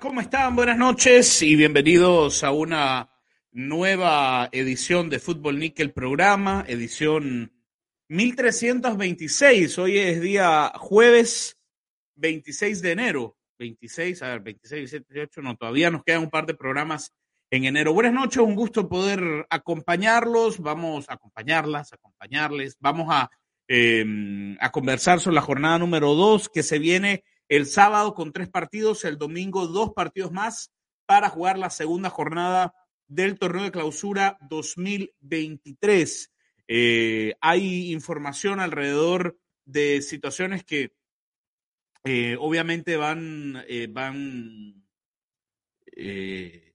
¿Cómo están? Buenas noches y bienvenidos a una nueva edición de Fútbol Nickel programa, edición 1326. Hoy es día jueves 26 de enero. 26, a ver, 26, 27, 28, no, todavía nos quedan un par de programas en enero. Buenas noches, un gusto poder acompañarlos, vamos a acompañarlas, acompañarles, vamos a, eh, a conversar sobre la jornada número 2 que se viene el sábado con tres partidos, el domingo dos partidos más para jugar la segunda jornada del torneo de clausura 2023. Eh, hay información alrededor de situaciones que eh, obviamente van, eh, van eh,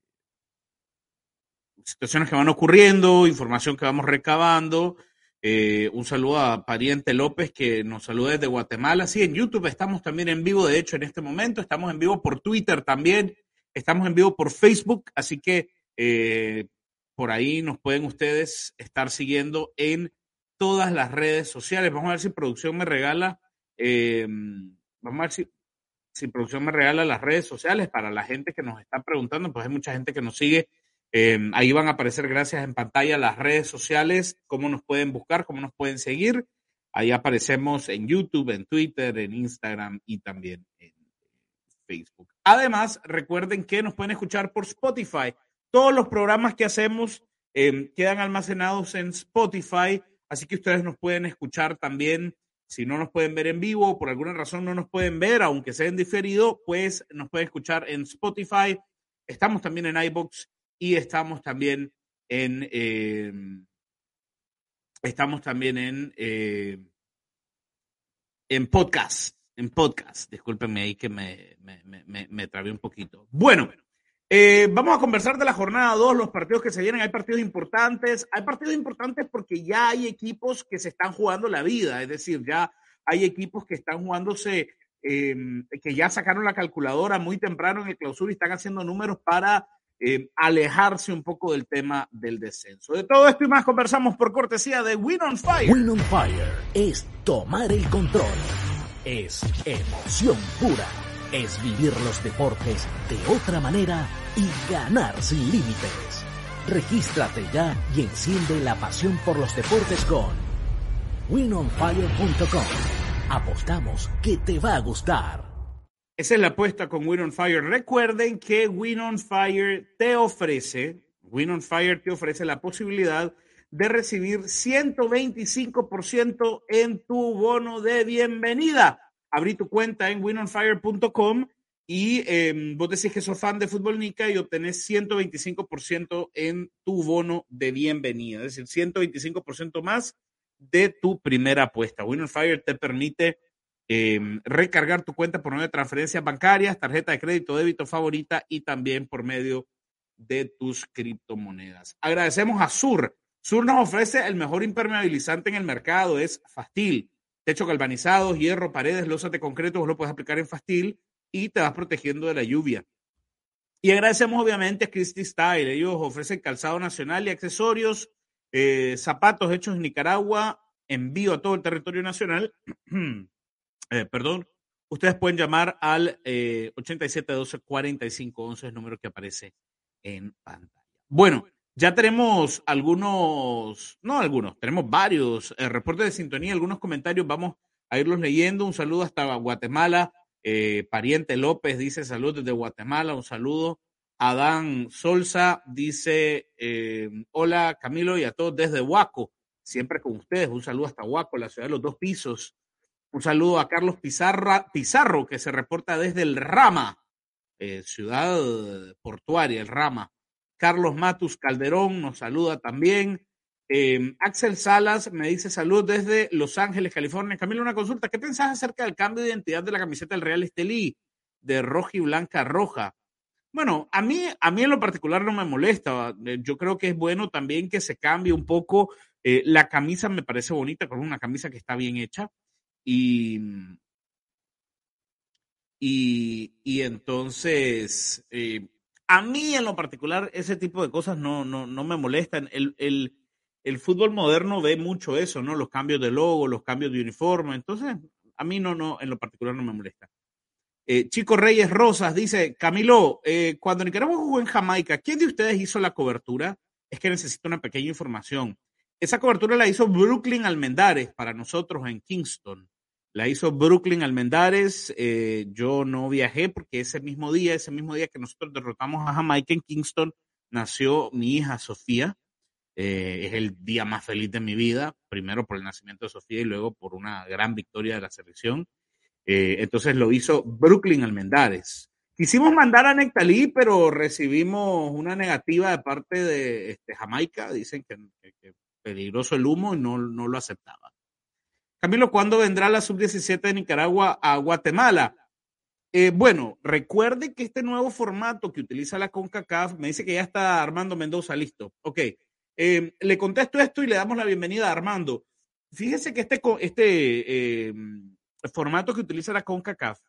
situaciones que van ocurriendo, información que vamos recabando. Eh, un saludo a Pariente López que nos saluda desde Guatemala. Sí, en YouTube estamos también en vivo, de hecho, en este momento. Estamos en vivo por Twitter también. Estamos en vivo por Facebook. Así que eh, por ahí nos pueden ustedes estar siguiendo en todas las redes sociales. Vamos a ver si producción me regala. Eh, vamos a ver si, si producción me regala las redes sociales para la gente que nos está preguntando. Pues hay mucha gente que nos sigue eh, ahí van a aparecer, gracias en pantalla, las redes sociales, cómo nos pueden buscar, cómo nos pueden seguir. Ahí aparecemos en YouTube, en Twitter, en Instagram y también en Facebook. Además, recuerden que nos pueden escuchar por Spotify. Todos los programas que hacemos eh, quedan almacenados en Spotify, así que ustedes nos pueden escuchar también. Si no nos pueden ver en vivo, por alguna razón no nos pueden ver, aunque sea en diferido, pues nos pueden escuchar en Spotify. Estamos también en iBox y estamos también en eh, estamos también en eh, en podcast en podcast discúlpenme ahí que me, me, me, me trabé un poquito bueno eh, vamos a conversar de la jornada 2, los partidos que se vienen. Hay partidos importantes. Hay partidos importantes porque ya hay equipos que se están jugando la vida. Es decir, ya hay equipos que están jugándose, eh, que ya sacaron la calculadora muy temprano en el clausura y están haciendo números para eh, alejarse un poco del tema del descenso. De todo esto y más conversamos por cortesía de Win on Fire. Win on Fire es tomar el control, es emoción pura, es vivir los deportes de otra manera y ganar sin límites. Regístrate ya y enciende la pasión por los deportes con winonfire.com. Apostamos que te va a gustar. Esa es la apuesta con Win on Fire. Recuerden que Win on Fire te ofrece, Win te ofrece la posibilidad de recibir 125% en tu bono de bienvenida. Abrí tu cuenta en winonfire.com y eh, vos decís que sos fan de Fútbol Nica y obtenés 125% en tu bono de bienvenida, es decir, 125% más de tu primera apuesta. Win on Fire te permite eh, recargar tu cuenta por medio de transferencias bancarias, tarjeta de crédito, débito favorita y también por medio de tus criptomonedas. Agradecemos a Sur. Sur nos ofrece el mejor impermeabilizante en el mercado, es Fastil. Techo galvanizado, hierro, paredes, losas de concreto, vos lo puedes aplicar en Fastil y te vas protegiendo de la lluvia. Y agradecemos obviamente a Christy Style. Ellos ofrecen calzado nacional y accesorios, eh, zapatos hechos en Nicaragua, envío a todo el territorio nacional. eh, perdón, ustedes pueden llamar al eh, 8712-4511, el número que aparece en pantalla. Bueno, ya tenemos algunos, no algunos, tenemos varios eh, reportes de sintonía, algunos comentarios, vamos a irlos leyendo. Un saludo hasta Guatemala. Eh, Pariente López dice salud desde Guatemala, un saludo. Adán Solza dice eh, hola Camilo y a todos desde Huaco, siempre con ustedes. Un saludo hasta Huaco, la ciudad de los dos pisos. Un saludo a Carlos Pizarro, que se reporta desde el Rama, eh, ciudad portuaria, el Rama. Carlos Matus Calderón nos saluda también. Eh, Axel Salas me dice salud desde Los Ángeles, California. Camilo, una consulta. ¿Qué pensás acerca del cambio de identidad de la camiseta del Real Estelí? de roja y blanca roja. Bueno, a mí, a mí en lo particular no me molesta. Eh, yo creo que es bueno también que se cambie un poco. Eh, la camisa me parece bonita, con una camisa que está bien hecha. Y, y, entonces, eh, a mí en lo particular, ese tipo de cosas no, no, no me molestan. El, el, el, fútbol moderno ve mucho eso, ¿no? Los cambios de logo, los cambios de uniforme. Entonces, a mí no, no, en lo particular no me molesta. Eh, Chico Reyes Rosas dice, Camilo, eh, cuando Nicaragua jugó en Jamaica, ¿quién de ustedes hizo la cobertura? Es que necesito una pequeña información. Esa cobertura la hizo Brooklyn Almendares para nosotros en Kingston. La hizo Brooklyn Almendares. Eh, yo no viajé porque ese mismo día, ese mismo día que nosotros derrotamos a Jamaica en Kingston, nació mi hija Sofía. es el día más feliz de mi vida, primero por el nacimiento de Sofía y luego por una gran victoria de la selección. Eh, entonces lo hizo Brooklyn Almendares. Quisimos mandar a Nectalí, pero recibimos una negativa de parte de este, Jamaica. Dicen que, es peligroso el humo y no, no lo aceptaba. Camilo, ¿cuándo vendrá la sub-17 de Nicaragua a Guatemala? Eh, bueno, recuerde que este nuevo formato que utiliza la CONCACAF me dice que ya está Armando Mendoza listo. Ok, eh, le contesto esto y le damos la bienvenida a Armando. Fíjese que este, este el formato que utiliza la CONCACAF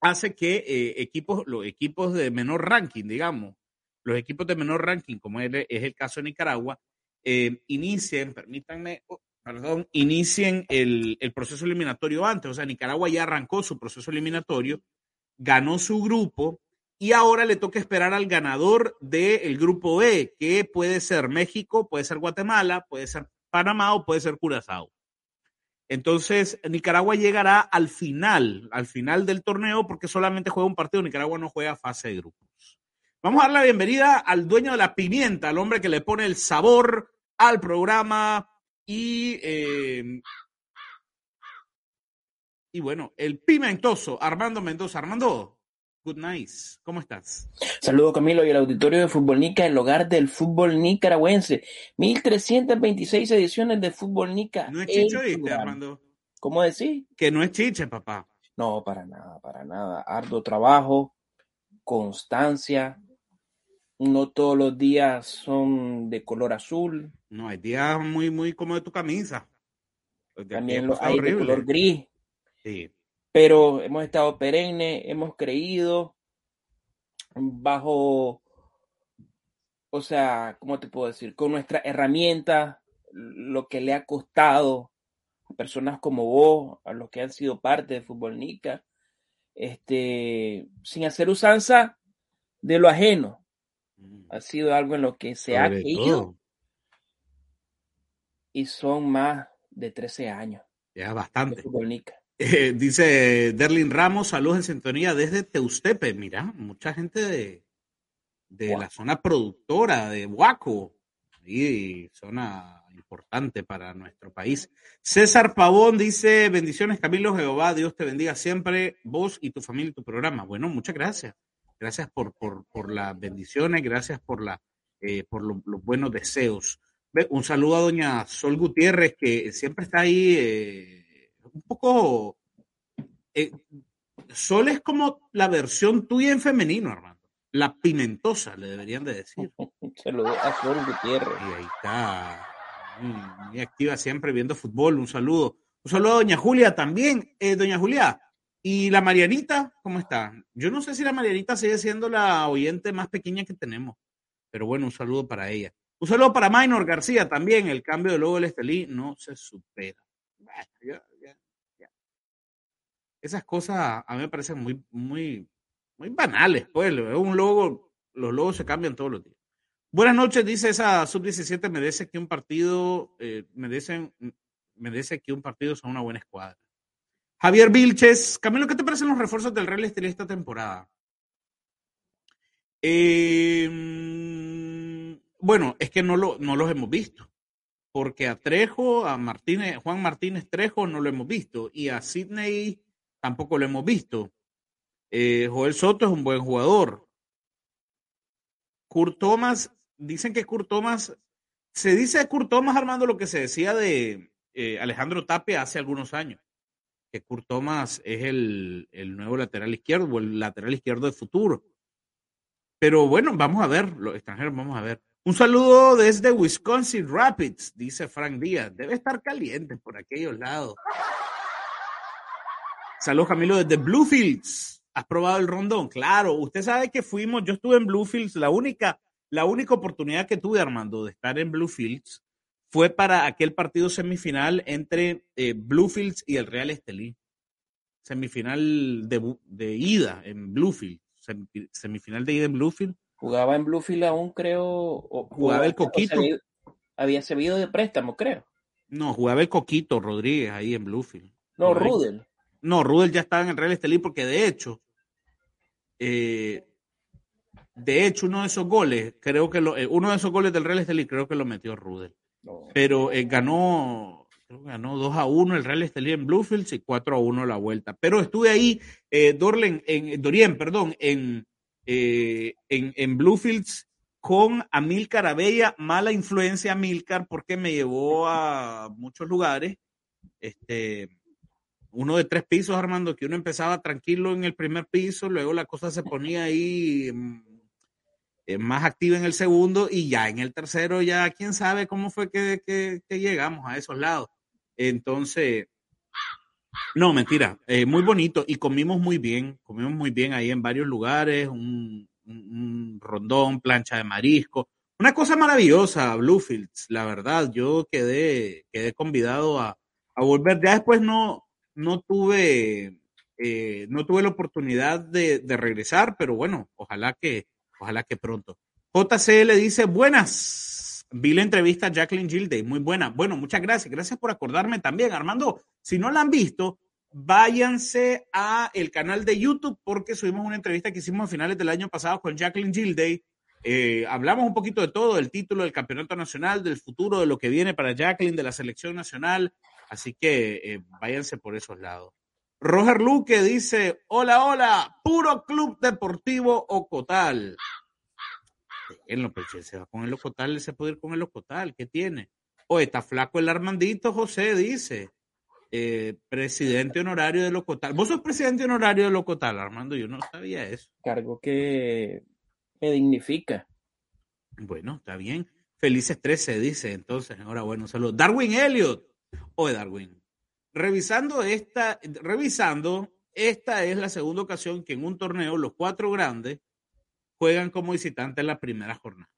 hace que eh, equipos, los equipos de menor ranking, digamos, los equipos de menor ranking, como es, el caso de Nicaragua, eh, inicien, permítanme, perdón, inicien el, proceso eliminatorio antes. O sea, Nicaragua ya arrancó su proceso eliminatorio, ganó su grupo y ahora le toca esperar al ganador del grupo B, que puede ser México, puede ser Guatemala, puede ser Panamá o puede ser Curazao. Entonces, Nicaragua llegará al final, al final del torneo, porque solamente juega un partido. Nicaragua no juega fase de grupos. Vamos a dar la bienvenida al dueño de la pimienta, al hombre que le pone el sabor al programa y, eh, y bueno, el pimentoso Armando Mendoza. Armando, Good nice. ¿Cómo estás? Saludo Camilo y el auditorio de Fútbol Nica, el hogar del fútbol nicaragüense. 1326 ediciones de Fútbol Nica. No es chiche, ¿viste, Armando? ¿Cómo decís? Que no es chiche, papá. No, para nada, para nada. Arduo trabajo, constancia. No todos los días son de color azul. No, hay días muy, muy como de tu camisa. También los hay de color gris. Sí pero hemos estado perenne, hemos creído bajo, o sea, ¿cómo te puedo decir? Con nuestra herramienta, lo que le ha costado a personas como vos, a los que han sido parte de Fútbol Nica, este, sin hacer usanza de lo ajeno. Mm. Ha sido algo en lo que se ha creído. Y son más de 13 años. Ya bastante. Eh, dice Derlin Ramos, saludos en sintonía desde Teustepe. Mira, mucha gente de, de la zona productora de Huaco, y zona importante para nuestro país. César Pavón dice, bendiciones Camilo Jehová, Dios te bendiga siempre, vos y tu familia y tu programa. Bueno, muchas gracias. Gracias por, por, por las bendiciones, gracias por, la, eh, por los buenos deseos. Un saludo a doña Sol Gutiérrez, que siempre está ahí. Eh, un poco... Eh, Sol es como la versión tuya en femenino, Armando. La pimentosa, le deberían de decir. Saludos a Sol Gutiérrez. Y ahí está. Muy, activa siempre viendo fútbol. Un saludo. Un saludo a doña Julia también. Eh, doña Julia, ¿y la Marianita cómo está? Yo no sé si la Marianita sigue siendo la oyente más pequeña que tenemos. Pero bueno, un saludo para ella. Un saludo para Minor García también. El cambio de logo del Estelí no se supera. Esas cosas a mí me parecen muy, muy, muy banales, pues. Un logo, los logos se cambian todos los días. Buenas noches, dice esa sub-17, merece que un partido, eh, merecen, merece que un partido sea una buena escuadra. Javier Vilches, Camilo, ¿qué te parecen los refuerzos del Real Estelí esta temporada? Em, bueno, es que no, lo, no los hemos visto porque a Trejo, a Martínez, Juan Martínez Trejo no lo hemos visto y a Sidney tampoco lo hemos visto. Eh, Joel Soto es un buen jugador. Kurt Thomas, dicen que Kurt Thomas, se dice de Kurt Thomas armando lo que se decía de eh, Alejandro Tapia hace algunos años. Que Kurt Thomas es el, el nuevo lateral izquierdo o el lateral izquierdo de futuro. Pero bueno, vamos a ver, los extranjeros, vamos a ver. Un saludo desde Wisconsin Rapids, dice Frank Díaz. Debe estar caliente por aquellos lados. Saludos Camilo desde Bluefields. ¿Has probado el rondón? Claro, usted sabe que fuimos, yo estuve en Bluefields, la única, la única oportunidad que tuve, Armando, de estar en Bluefields fue para aquel partido semifinal entre eh, Bluefields y el Real Estelí. Semifinal de, de ida en Bluefield. Semifinal de ida en Bluefield. Jugaba en Bluefield aún, creo. jugaba, el Coquito. había servido de préstamo, creo. No, jugaba el Coquito Rodríguez ahí en Bluefield. No, Rudel. No, Rudel ya estaba en el Real Estelí porque de hecho, eh, de hecho, uno de esos goles, creo que lo, eh, uno de esos goles del Real Estelí creo que lo metió Rudel. Pero eh, ganó, ganó 2 a 1 el Real Estelí en Bluefields y 4 a 1 la vuelta. Pero estuve ahí, Dorlen, en, Dorien, perdón, en, en, en Bluefields con Amilcar Abella, mala influencia Amilcar porque me llevó a muchos lugares. Este, uno de tres pisos, Armando, que uno empezaba tranquilo en el primer piso, luego la cosa se ponía ahí mm, eh, más activa en el segundo y ya en el tercero, ya quién sabe cómo fue que, llegamos a esos lados. Entonces, no, mentira, eh, muy bonito y comimos muy bien, comimos muy bien ahí en varios lugares, un, rondón, plancha de marisco, una cosa maravillosa, Bluefields, la verdad, yo quedé, quedé convidado a, a volver, ya después no, no tuve, eh, no tuve la oportunidad de, regresar, pero bueno, ojalá que, ojalá que pronto. JC le dice, buenas. Vi la entrevista a Jacqueline Gilday, muy buena. Bueno, muchas gracias. Gracias por acordarme también. Armando, si no la han visto, váyanse a el canal de YouTube porque subimos una entrevista que hicimos a finales del año pasado con Jacqueline Gilday. Eh, hablamos un poquito de todo, del título del campeonato nacional, del futuro, de lo que viene para Jacqueline, de la selección nacional, Así que eh, váyanse por esos lados. Roger Luque dice, hola, hola, puro club deportivo Ocotal. En pues, se va con el Ocotal, se puede ir con el Ocotal, ¿qué tiene? O está flaco el Armandito José, dice. Eh, presidente honorario del Ocotal. ¿Vos sos presidente honorario del Ocotal, Armando? Yo no sabía eso. Cargo que me dignifica. Bueno, está bien. Felices 13, dice. Entonces, enhorabuena, un saludo. Darwin Elliot. Oye, Darwin, revisando esta, revisando, esta es la segunda ocasión que en un torneo los cuatro grandes juegan como visitantes en la primera jornada.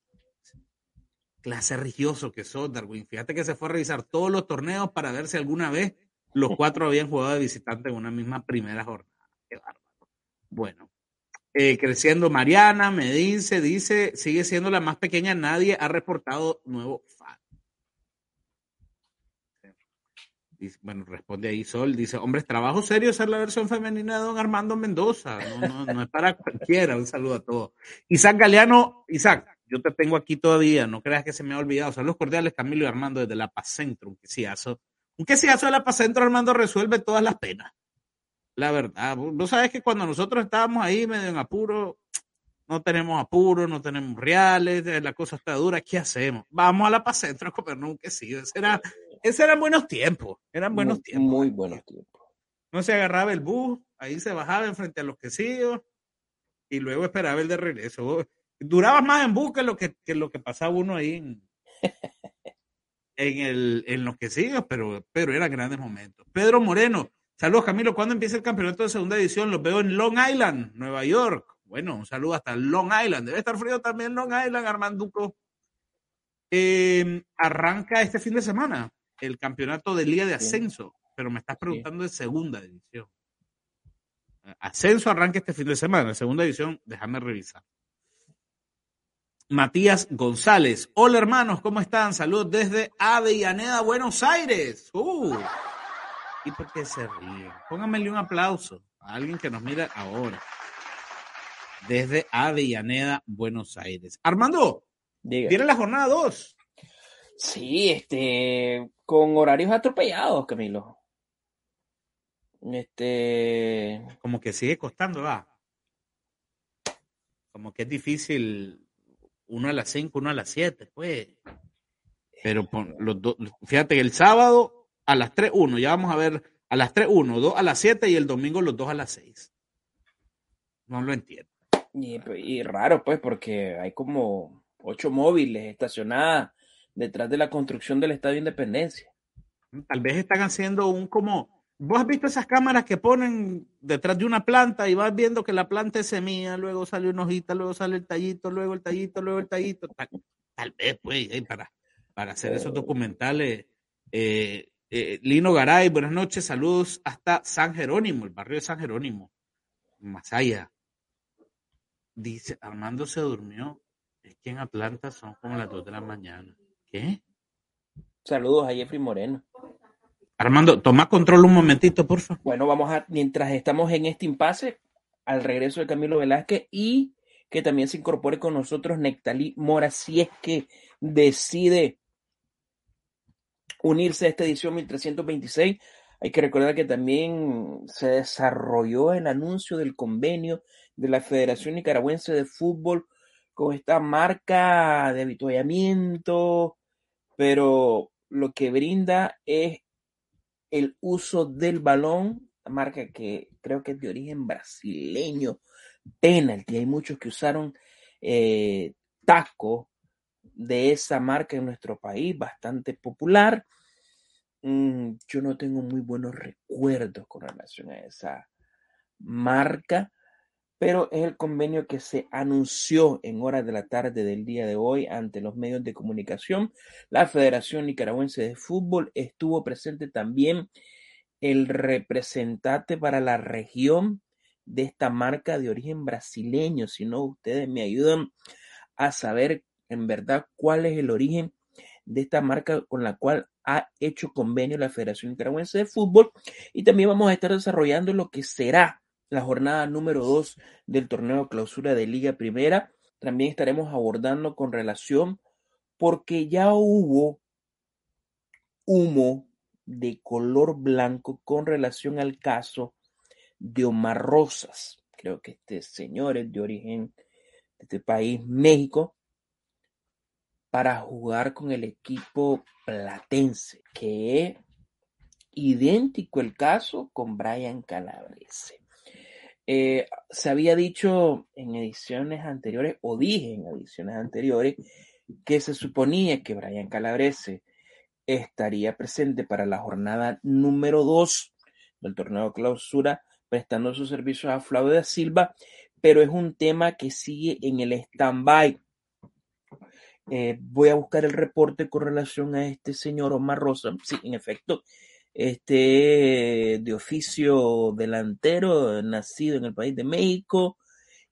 Clase religioso que sos, Darwin. Fíjate que se fue a revisar todos los torneos para ver si alguna vez los cuatro habían jugado de visitante en una misma primera jornada. Qué bárbaro. Bueno, eh, creciendo Mariana, me dice, dice, sigue siendo la más pequeña, nadie ha reportado nuevo fan bueno, responde ahí Sol, dice, hombre, trabajo serio ser la versión femenina de don Armando Mendoza, no, no, es para cualquiera, un saludo a todos. Isaac Galeano, Isaac, yo te tengo aquí todavía, no creas que se me ha olvidado, saludos cordiales Camilo y Armando desde La Paz Centro, un quesiazo, un quesiazo de La Paz Centro, Armando resuelve todas las penas, la verdad, vos sabes que cuando nosotros estábamos ahí medio en apuro, no tenemos apuro, no tenemos reales, la cosa está dura, ¿qué hacemos? Vamos a La Paz Centro a comernos un quesillo, será esos eran buenos tiempos, eran buenos tiempos. Muy buenos tiempos. No se agarraba el bus, ahí se bajaba enfrente a los quesillos y luego esperaba el de regreso. Duraba más en bus que lo que, lo que pasaba uno ahí en, en, el, en los quesillos, pero, pero eran grandes momentos. Pedro Moreno, saludos Camilo, ¿cuándo empieza el campeonato de segunda edición? Los veo en Long Island, Nueva York. Bueno, un saludo hasta Long Island. Debe estar frío también Long Island, Armanduco. Eh, arranca este fin de semana el campeonato de Liga de Ascenso, pero me estás preguntando de segunda división. Ascenso arranca este fin de semana, segunda división, déjame revisar. Matías González. Hola hermanos, ¿cómo están? Saludos desde Avellaneda, Buenos Aires. Uh. ¿Y por qué se ríen? Pónganmele un aplauso a alguien que nos mira ahora. Desde Avellaneda, Buenos Aires. Armando, viene la jornada 2. Sí, este, con horarios atropellados, Camilo. Este. Como que sigue costando, va. Como que es difícil uno a las 5, uno a las 7, pues. Pero los dos, fíjate que el sábado a las 3, uno, ya vamos a ver A las 3, uno, dos a las 7 y el domingo los dos a las 6. No lo entiendo. Y, y raro, pues, porque hay como ocho móviles estacionadas detrás de la construcción del Estadio Independencia. Tal vez están haciendo un como. ¿Vos has visto esas cámaras que ponen detrás de una planta y vas viendo que la planta es semilla, luego sale una hojita, luego sale el tallito, luego el tallito, luego el tallito? Tal, tal vez, pues, para, para hacer esos documentales. Eh, eh, Lino Garay, buenas noches, saludos hasta San Jerónimo, el barrio de San Jerónimo, Masaya. Dice, Armando se durmió, es que en Atlanta son como las 2 de la mañana. ¿Qué? Saludos a Jeffrey Moreno. Armando, toma control un momentito, por favor. Bueno, vamos a, mientras estamos en este impasse, al regreso de Camilo Velázquez y que también se incorpore con nosotros Nectalí Mora, si es que decide unirse a esta edición 1326. Hay que recordar que también se desarrolló el anuncio del convenio de la Federación Nicaragüense de Fútbol con esta marca de avituallamiento, pero lo que brinda es el uso del balón, marca que creo que es de origen brasileño, penalty. Hay muchos que usaron eh, taco de esa marca en nuestro país, bastante popular. Mm, yo no tengo muy buenos recuerdos con relación a esa marca, pero es el convenio que se anunció en horas de la tarde del día de hoy ante los medios de comunicación. La Federación Nicaragüense de Fútbol estuvo presente también el representante para la región de esta marca de origen brasileño. Si no, ustedes me ayudan a saber en verdad cuál es el origen de esta marca con la cual ha hecho convenio la Federación Nicaragüense de Fútbol y también vamos a estar desarrollando lo que será la jornada número 2 del torneo clausura de Liga Primera. También estaremos abordando con relación porque ya hubo humo de color blanco con relación al caso de Omar Rosas. Creo que este señor es de origen de este país, México, para jugar con el equipo platense, que es idéntico el caso con Brian Calabrese. Eh, se había dicho en ediciones anteriores, o dije en ediciones anteriores, que se suponía que Brian Calabrese estaría presente para la jornada número 2 del torneo clausura, prestando sus servicios a Flavio da Silva, pero es un tema que sigue en el stand-by eh, voy a buscar el reporte con relación a este señor Omar Rosa. Sí, en efecto, este de oficio delantero, nacido en el país de México,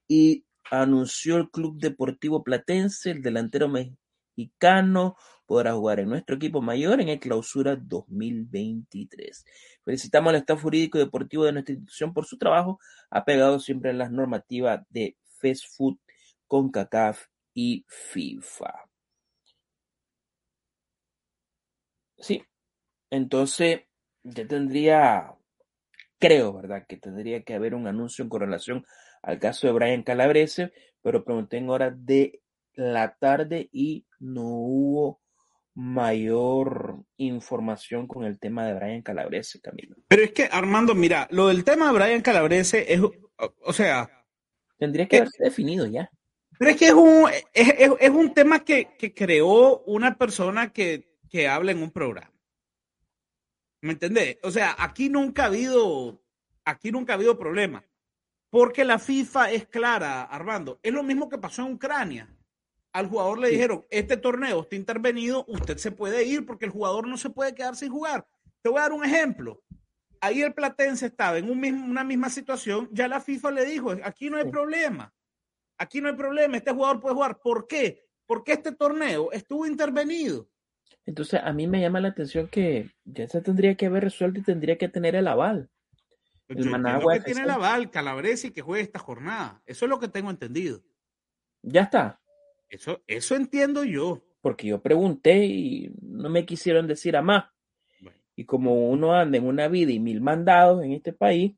y anunció el Club Deportivo Platense, el delantero mexicano, podrá jugar en nuestro equipo mayor en el clausura 2023. Felicitamos al staff jurídico y deportivo de nuestra institución por su trabajo, apegado siempre a las normativas de Fast Food con CACAF y FIFA. Sí, entonces ya tendría, creo, ¿verdad? Que tendría que haber un anuncio con relación al caso de Brian Calabrese, pero pregunté en horas de la tarde y no hubo mayor información con el tema de Brian Calabrese, Camilo. Pero es que, Armando, mira, lo del tema de Brian Calabrese es, o sea... Tendría que haberse definido ya. Pero es que es un, es, es, un tema que, que, creó una persona que, que habla en un programa. ¿Me entendés? O sea, aquí nunca ha habido, aquí nunca ha habido problema. Porque la FIFA es clara, Armando. Es lo mismo que pasó en Ucrania. Al jugador le dijeron, este torneo está intervenido, usted se puede ir porque el jugador no se puede quedar sin jugar. Te voy a dar un ejemplo. Ahí el Platense estaba en un mismo, una misma situación, ya la FIFA le dijo, aquí no hay problema. Aquí no hay problema, este jugador puede jugar. ¿Por qué? Porque este torneo estuvo intervenido. Entonces, a mí me llama la atención que ya se tendría que haber resuelto y tendría que tener el aval. El Yo Managua que tiene el aval, Calabrese y que juegue esta jornada. Eso es lo que tengo entendido. Ya está. Eso, eso entiendo yo. Porque yo pregunté y no me quisieron decir a más. Y como uno anda en una vida y mil mandados en este país,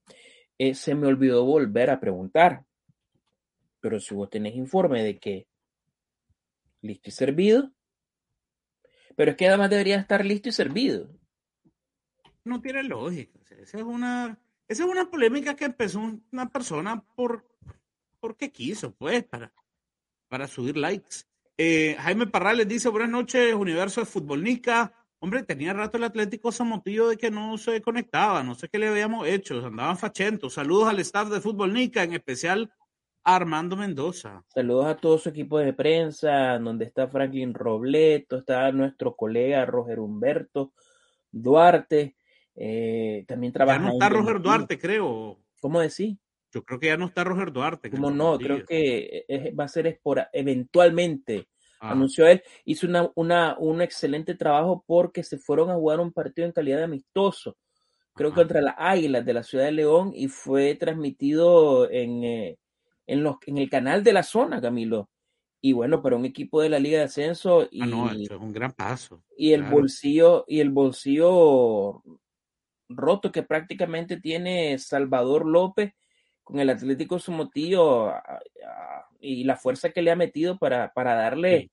eh, se me olvidó volver a preguntar. Pero si vos tenés informe de que listo y servido, pero es que además debería estar listo y servido. no tiene lógica. esa es una, esa es una polémica que empezó una persona por porque quiso, pues, para, para subir likes. Eh, Jaime Parrales dice, buenas noches, Universo de Futbolnica. Hombre, tenía rato el Atlético motivo de que no se conectaba, no sé qué le habíamos hecho, andaban fachentos. Saludos al staff de Futbolnica, en especial Armando Mendoza. Saludos a todo su equipo de prensa, donde está Franklin Robleto, está nuestro colega Roger Humberto Duarte, eh, también trabaja. Ya no está Roger Duarte, creo. ¿Cómo decís? Yo creo que ya no está Roger Duarte. ¿Cómo no? Creo que va a ser por eventualmente Ah. anunció él, hizo una, una, un excelente trabajo porque se fueron a jugar un partido en calidad de amistoso, creo contra las Águilas de la ciudad de León y fue transmitido en, eh, en, los, en el canal de la zona, Camilo. Y bueno, para un equipo de la Liga de Ascenso y ah, no, es un gran paso. Y el bolsillo y el bolsillo roto que prácticamente tiene Salvador López con el Atlético Sumotillo y la fuerza que le ha metido para, para darle.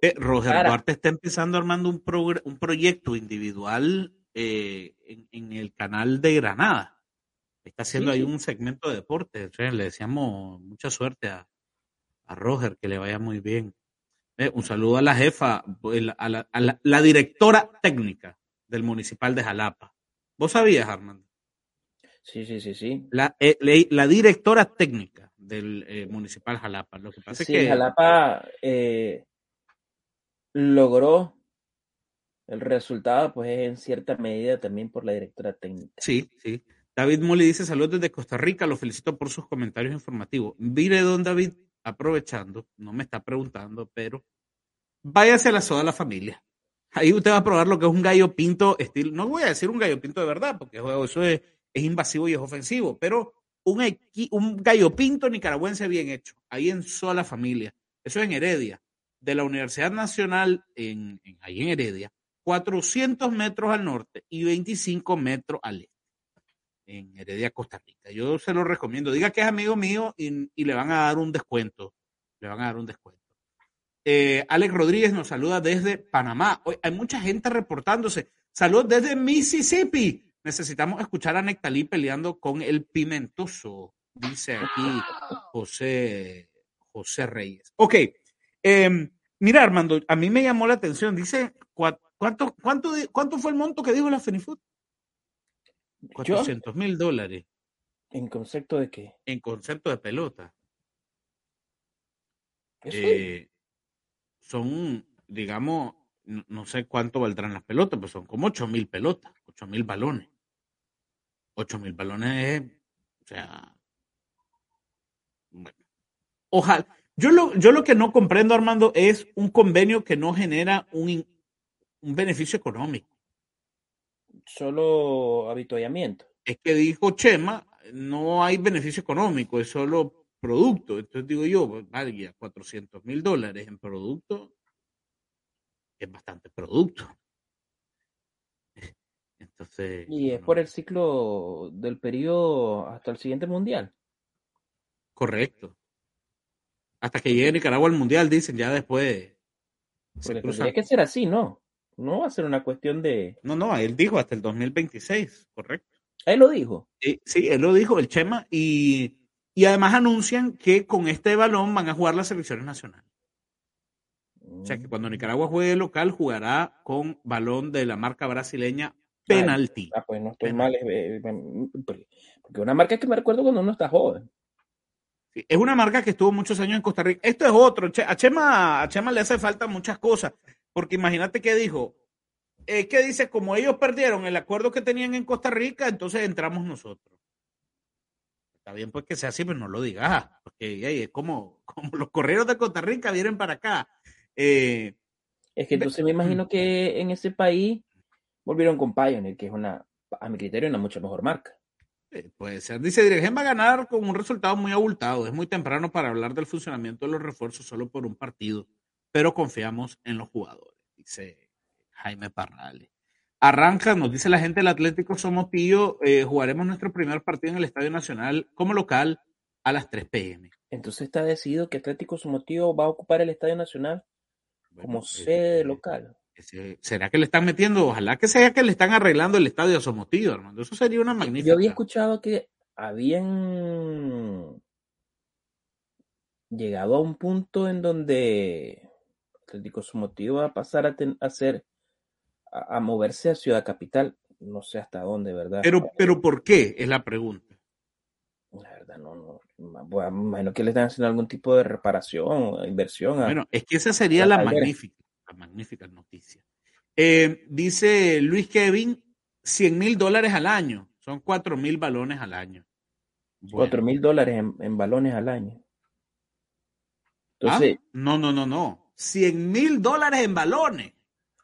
Eh, Roger Duarte está empezando armando un, un proyecto individual eh, en, el canal de Granada. Está haciendo ahí un segmento de deporte. le deseamos mucha suerte a, a, Roger, que le vaya muy bien. Eh, un saludo a la jefa, a, la, a la directora técnica del Municipal de Jalapa. ¿Vos sabías, Armando? Sí, sí, sí, sí. La, eh, la directora técnica del eh, Municipal Jalapa. Lo que pasa es que. Jalapa eh, logró el resultado, pues en cierta medida también por la directora técnica. Sí, sí. David Moli dice: Saludos desde Costa Rica, lo felicito por sus comentarios informativos. Mire, don David, aprovechando, no me está preguntando, pero váyase a la soda la familia. Ahí usted va a probar lo que es un gallo pinto estilo. No voy a decir un gallo pinto de verdad, porque eso es invasivo y es ofensivo, pero un, gallo pinto nicaragüense bien hecho, ahí en sola familia. Eso es en Heredia, de la Universidad Nacional, en, ahí en Heredia, 400 metros al norte y 25 metros al este, en Heredia, Costa Rica. Yo se lo recomiendo. Diga que es amigo mío y, le van a dar un descuento. Le van a dar un descuento. Eh, Alex Rodríguez nos saluda desde Panamá. Hoy hay mucha gente reportándose. Saludos desde Mississippi. Necesitamos escuchar a Nectalí peleando con el pimentoso, dice aquí José, José Reyes. Ok, em, mira Armando, a mí me llamó la atención, dice, ¿cuánto, cuánto, cuánto fue el monto que dijo la Fenifood? 400 mil dólares. ¿En concepto de qué? En concepto de pelota. Eh, son, digamos, no, sé cuánto valdrán las pelotas, pues son como 8 mil pelotas, 8 mil balones. 8 mil balones es, o sea, bueno, ojalá. Yo lo, yo lo que no comprendo, Armando, es un convenio que no genera un, un beneficio económico. Solo habituallamiento. Es que dijo Chema, no hay beneficio económico, es solo producto. Entonces digo yo, vaya, 400 mil dólares en producto es bastante producto. Entonces. Y es por el ciclo del periodo hasta el siguiente mundial. Correcto. Hasta que llegue Nicaragua al mundial, dicen, ya después. Tiene que ser así, ¿no? No va a ser una cuestión de. No, no, él dijo hasta el 2026, correcto. Él lo dijo. sí, él lo dijo, el Chema, y, y además anuncian que con este balón van a jugar las selecciones nacionales. O sea que cuando Nicaragua juegue local, jugará con balón de la marca brasileña penalti. Ah, pues no estoy mal, eh, porque una marca que me recuerdo cuando uno está joven. es una marca que estuvo muchos años en Costa Rica. Esto es otro. A Chema, a Chema le hace falta muchas cosas, porque imagínate que dijo, eh, que dice, como ellos perdieron el acuerdo que tenían en Costa Rica, entonces entramos nosotros. Está bien pues que sea así, pero no lo digas, porque es como, como los correros de Costa Rica vienen para acá. Eh, es que entonces me imagino que en ese país volvieron con Pioneer, que es una, a mi criterio, una mucho mejor marca. puede ser. Dice, Dirigent va a ganar con un resultado muy abultado. Es muy temprano para hablar del funcionamiento de los refuerzos solo por un partido, pero confiamos en los jugadores, dice Jaime Parrales. Arranca, nos dice la gente del Atlético Somotillo, eh, jugaremos nuestro primer partido en el Estadio Nacional como local a las 3 pm. Entonces está decidido que Atlético Somotillo va a ocupar el Estadio Nacional como sede local. ¿Será que le están metiendo? Ojalá que sea que le están arreglando el estadio a Somotillo, Armando. Eso sería una magnífica. Yo había escuchado que habían llegado a un punto en donde Atlético Somotillo va a pasar a, hacer a, moverse a Ciudad Capital. No sé hasta dónde, ¿verdad? Pero, pero ¿por qué? Es la pregunta. La verdad, no, no. Bueno, imagino que le están haciendo algún tipo de reparación inversión. bueno, es que esa sería la magnífica magnífica noticia. Eh, dice Luis Kevin, 100 mil dólares al año. Son 4 mil balones al año. 4 mil dólares en, balones al año. ¿Ah? Entonces, no, no, no, no. 100 mil dólares en balones.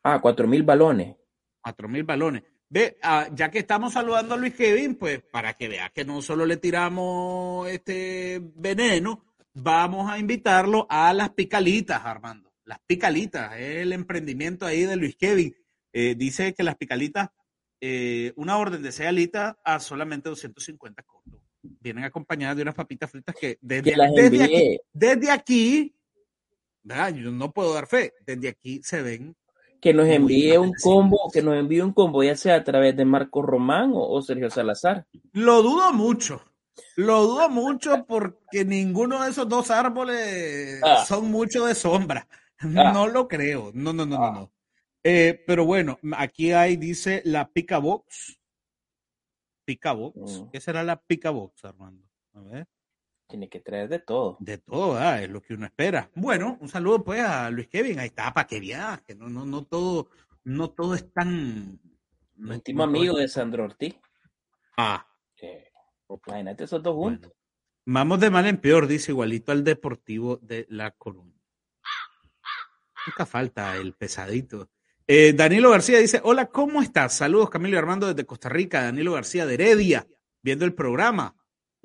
Ah, 4 mil balones. 4 mil balones. Ve, ah, ya que estamos saludando a Luis Kevin, pues para que vea que no solo le tiramos este veneno, vamos a invitarlo a las picalitas, Armando las picalitas, el emprendimiento ahí de Luis Kevin. Eh, dice que las picalitas, eh, una orden de seis alitas a solamente 250 costos. Vienen acompañadas de unas papitas fritas que desde, aquí, desde aquí, yo no puedo dar fe, desde aquí se ven. Que nos envíe un combo, que nos envíe un combo, ya sea a través de Marco Román o Sergio Salazar. Lo dudo mucho. Lo dudo mucho porque ninguno de esos dos árboles ah. son mucho de sombra. Ah. No lo creo. No, no, no, no, no. Eh, pero bueno, aquí hay, dice la Pica Box. Pica Box. Mm. ¿Qué será la Pica Box, Armando? A ver. Tiene que traer de todo. De todo, es lo que uno espera. Bueno, un saludo pues a Luis Kevin. Ahí está, para que viaje. No, no, no todo, no todo es tan. Último amigo de Sandro Ortiz. Ah. Imagínate esos dos juntos. Vamos de mal en peor, dice igualito al Deportivo de La Coruña. Nunca falta el pesadito. Eh, Danilo García dice, hola, ¿cómo estás? Saludos Camilo y Armando desde Costa Rica, Danilo García de Heredia, viendo el programa.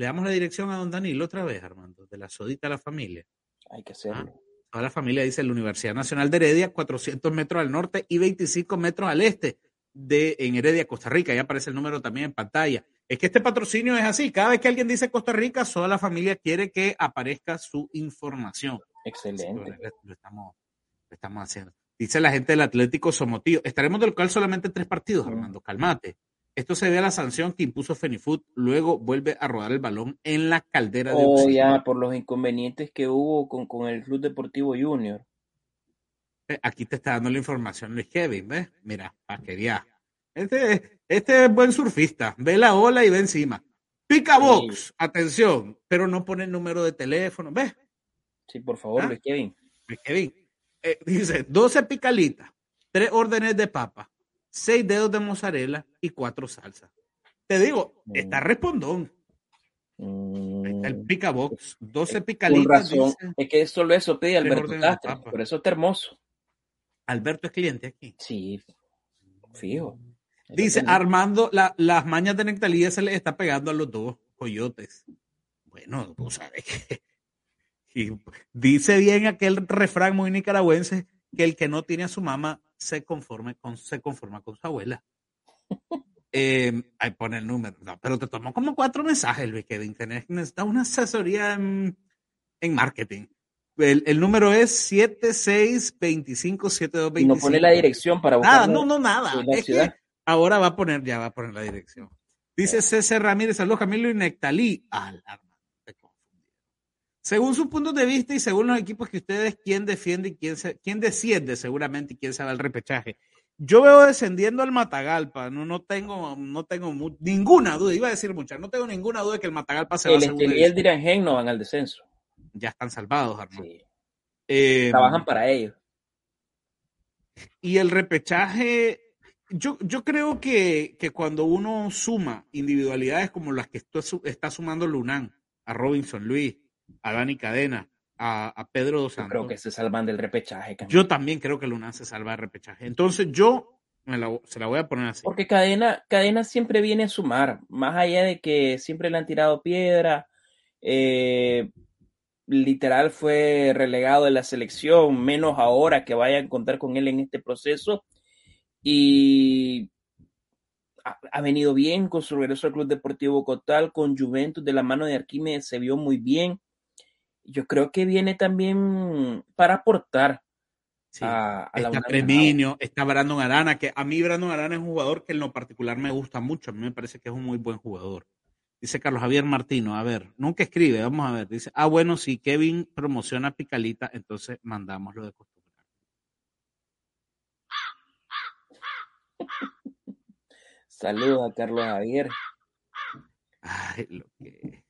Le damos la dirección a don Danilo otra vez, Armando, de la sodita a la familia. Hay que hacerlo. Ah, toda la familia dice la Universidad Nacional de Heredia, 400 metros al norte y 25 metros al este de en Heredia, Costa Rica. Ya aparece el número también en pantalla. Es que este patrocinio es así. Cada vez que alguien dice Costa Rica, toda la familia quiere que aparezca su información. Excelente. lo estamos estamos haciendo. Dice la gente del Atlético Somotillo. Estaremos del local solamente tres partidos, Armando. Calmate. Esto se ve a la sanción que impuso Fenifoot. Luego vuelve a rodar el balón en la caldera de Oh, ya, por los inconvenientes que hubo con, con el Club Deportivo Junior. Aquí te está dando la información Luis Kevin, ¿ves? Mira, para que ya. Este, este es buen surfista. Ve la ola y ve encima. Pica box, atención, pero no pone el número de teléfono, ¿ves? Sí, por favor, ¿Ah? Luis Kevin. Luis Kevin, eh, dice 12 picalitas, 3 órdenes de papa, 6 dedos de mozzarella y 4 salsas. Te digo, mm. está respondón. Está el mm. pica box, 12 picalitas. es que solo eso pide Alberto por eso está hermoso. Alberto es cliente aquí. Sí, fijo. Dice Armando, las mañas de Nectalía se le está pegando a los dos coyotes. Bueno, tú sabes que y dice bien aquel refrán muy nicaragüense que el que no tiene a su mamá se, conforme con, se conforma con su abuela. Eh, ahí pone el número. pero te tomó como cuatro mensajes, Luis, que de internet necesita una asesoría en, marketing. El, número es 76257225. No pone la dirección para buscar. Nada, no, no, nada. ahora va a poner, ya va a poner la dirección. Dice César Ramírez, saludos Camilo y Nectalí. Según sus puntos de vista y según los equipos que ustedes, ¿quién defiende y quién, se, quién desciende seguramente y quién se va al repechaje? Yo veo descendiendo al Matagalpa, no, no tengo, no tengo ninguna duda, iba a decir muchas, no tengo ninguna duda de que el Matagalpa se va a El y el Dirangén no van al descenso. Ya están salvados, Armando. Eh, Trabajan para ellos. Y el repechaje, yo, yo creo que, que, cuando uno suma individualidades como las que está sumando Lunan, a Robinson Luis, a Dani Cadena, a, Pedro Dos Santos. creo que se salvan del repechaje. Yo también creo que Luna se salva del repechaje. Entonces yo se la voy a poner así. Porque Cadena, Cadena siempre viene a sumar, más allá de que siempre le han tirado piedra. Eh, literal fue relegado de la selección, menos ahora que vayan a contar con él en este proceso. Y ha, venido bien con su regreso al Club Deportivo Cotal, con Juventus de la mano de Arquímedes se vio muy bien yo creo que viene también para aportar. Sí. está Preminio, está Brandon Arana, que a mí Brandon Arana es un jugador que en lo particular me gusta mucho, a mí me parece que es un muy buen jugador. Dice Carlos Javier Martino, a ver, nunca escribe, vamos a ver, dice, ah, bueno, si Kevin promociona Picalita, entonces mandamos lo de costumbre. Saludos a Carlos Javier. Ay, lo que...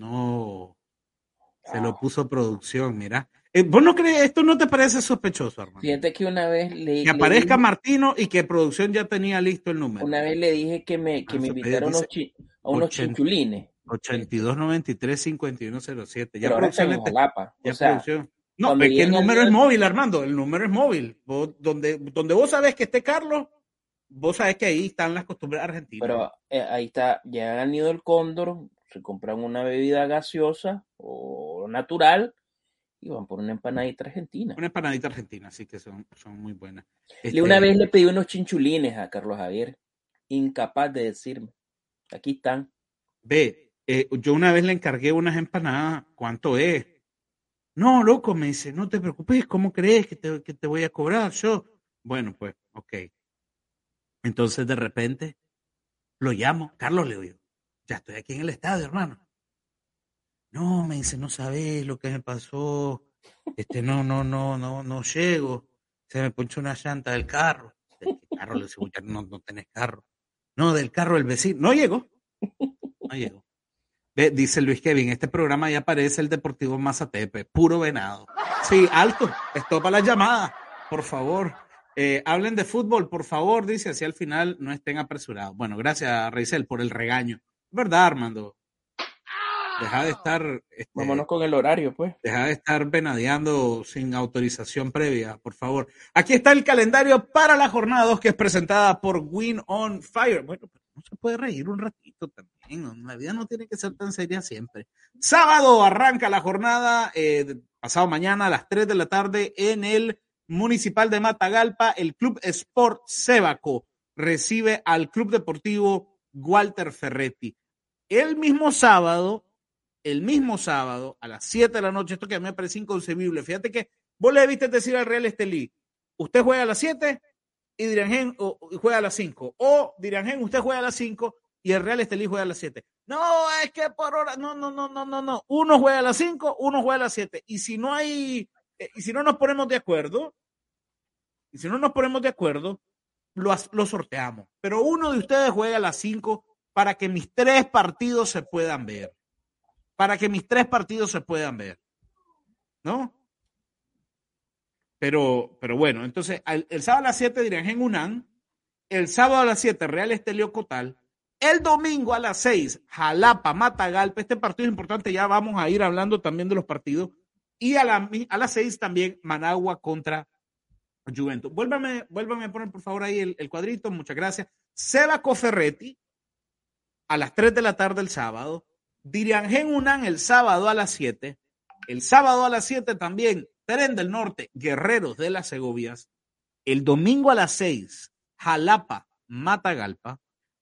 No. Se lo puso producción, mira. Eh, ¿Vos no crees, esto no te parece sospechoso, hermano? Fíjate que una vez le Que aparezca Martino y que producción ya tenía listo el número. Una vez le dije que me, que me invitaron a unos chinchulines. 82 93 5107. Ya producción. ya producción. No, es que el número es móvil, Armando. El número es móvil. donde, donde vos sabés que esté Carlos, vos sabés que ahí están las costumbres argentinas. Pero eh, ahí está, ya han ido el cóndor, se compran una bebida gaseosa o natural y van por una empanadita argentina. Una empanadita argentina, así que son, son muy buenas. Este... Una vez le pedí unos chinchulines a Carlos Javier, incapaz de decirme. Aquí están. Ve, eh, yo una vez le encargué unas empanadas, ¿cuánto es? No, loco, me dice, no te preocupes, ¿cómo crees que te, que te voy a cobrar yo? Bueno, pues, ok. Entonces de repente lo llamo, Carlos le digo, ya estoy aquí en el estadio, hermano. No, me dice, no sabes lo que me pasó. Este, no, no, no, no, no llego. Se me ponchó una llanta del carro. Del carro le digo, no, no tenés carro. No, del carro del vecino. No llego. No llego. Ve, dice Luis Kevin, este programa ya aparece el Deportivo Mazatepe, puro venado. Sí, alto, estopa la llamada, por favor. Eh, hablen de fútbol, por favor, dice, así al final no estén apresurados. Bueno, gracias, Reisel, por el regaño. ¿Verdad, Armando? Deja de estar. Este, Vámonos con el horario, pues. Deja de estar venadeando sin autorización previa, por favor. Aquí está el calendario para la jornada 2 que es presentada por Win on Fire. Bueno, pero no se puede reír un ratito también. La vida no tiene que ser tan seria siempre. Sábado arranca la jornada, eh, pasado mañana a las 3 de la tarde en el Municipal de Matagalpa. El Club Sport Sebaco recibe al Club Deportivo Walter Ferretti. El mismo sábado, el mismo sábado, a las 7 de la noche, esto que a mí me parece inconcebible. Fíjate que vos le debiste decir al Real Estelí, usted juega a las 7 y Dirangen juega a las 5. O Dirangen, usted juega a las 5 y el Real Estelí juega a las 7. No, es que por hora, no, no, no, no, no, no. Uno juega a las 5, uno juega a las 7. Y si no hay, eh, y si no nos ponemos de acuerdo, y si no nos ponemos de acuerdo, lo, lo sorteamos. Pero uno de ustedes juega a las 5 para que mis tres partidos se puedan ver. Para que mis tres partidos se puedan ver. ¿No? Pero, pero bueno, entonces el, sábado a las 7 en UNAM, el sábado a las 7 Real Estelio Cotal, el domingo a las 6 Jalapa, Matagalpa, este partido es importante, ya vamos a ir hablando también de los partidos, y a, a las 6 también Managua contra Juventus. Vuélvame, vuélvame a poner por favor ahí el, el cuadrito, muchas gracias. Seba Coferretti, a las 3 de la tarde el sábado. Diriangen Unan el sábado a las 7. El sábado a las 7 también Tren del Norte, Guerreros de las Segovias. El domingo a las 6, Jalapa, Matagalpa.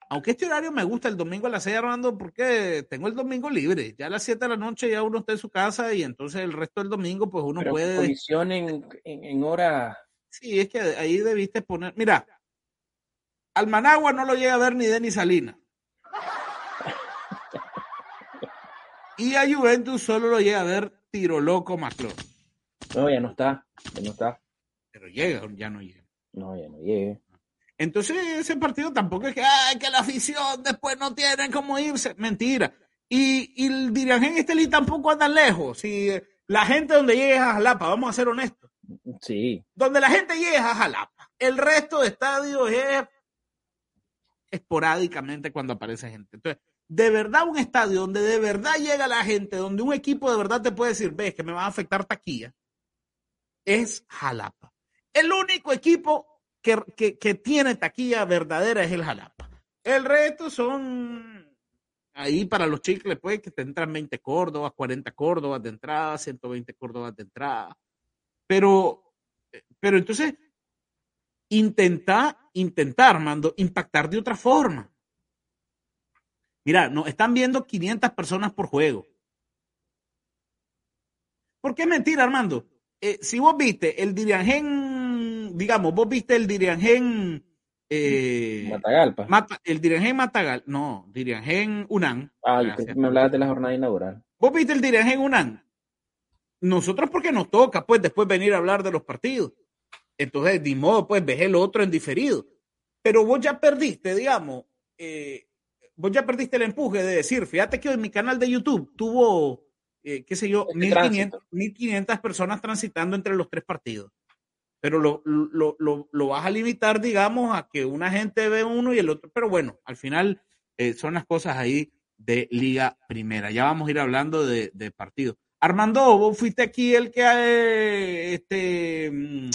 Aunque este horario me gusta el domingo a las 6, Armando, porque tengo el domingo libre. Ya a las 7 de la noche ya uno está en su casa y entonces el resto del domingo pues uno puede... Condición en, en hora... Sí, es que ahí debiste poner... Mira, al Managua no lo llega a ver ni Denis Salinas. Y a Juventus solo lo llega a ver tiro loco Maclón. No, ya no está, ya no está. Pero llega, ya no llega. No, ya no llega. Entonces ese partido tampoco es que, ay, que la afición después no tienen cómo irse. Mentira. Y, y el Dirigen Estelí tampoco anda lejos. Si la gente donde llega es a Jalapa, vamos a ser honestos. Sí. Donde la gente llega es a Jalapa. El resto de estadios es esporádicamente cuando aparece gente. Entonces, de verdad un estadio donde de verdad llega la gente, donde un equipo de verdad te puede decir, ves que me va a afectar taquilla, es Jalapa. El único equipo que, que, tiene taquilla verdadera es el Jalapa. El resto son ahí para los chicles, pues, que te entran 20 córdobas, 40 córdobas de entrada, 120 córdobas de entrada. Pero, pero entonces, intenta, intentar, mando, impactar de otra forma. Mira, nos están viendo 500 personas por juego. Porque es mentira, Armando. Eh, si vos viste el Diriangén, digamos, vos viste el Diriangén. Eh, Matagalpa. Mata- el Diriangén Matagal, no, Diriangén Unán. Ah, me hablabas de la jornada inaugural. ¿Vos viste el Diriangén Unán? Nosotros porque nos toca, pues, después venir a hablar de los partidos. Entonces, de modo, pues, ves el otro en diferido. Pero vos ya perdiste, digamos, eh, vos ya perdiste el empuje de decir, fíjate que hoy mi canal de YouTube tuvo, eh, qué sé yo, Este 1500, 1500 personas transitando entre los tres partidos. Pero lo, lo, lo, lo vas a limitar, digamos, a que una gente ve uno y el otro. Pero bueno, al final eh, son las cosas ahí de Liga Primera. Ya vamos a ir hablando de, de partidos. Armando, vos fuiste aquí el que este mm,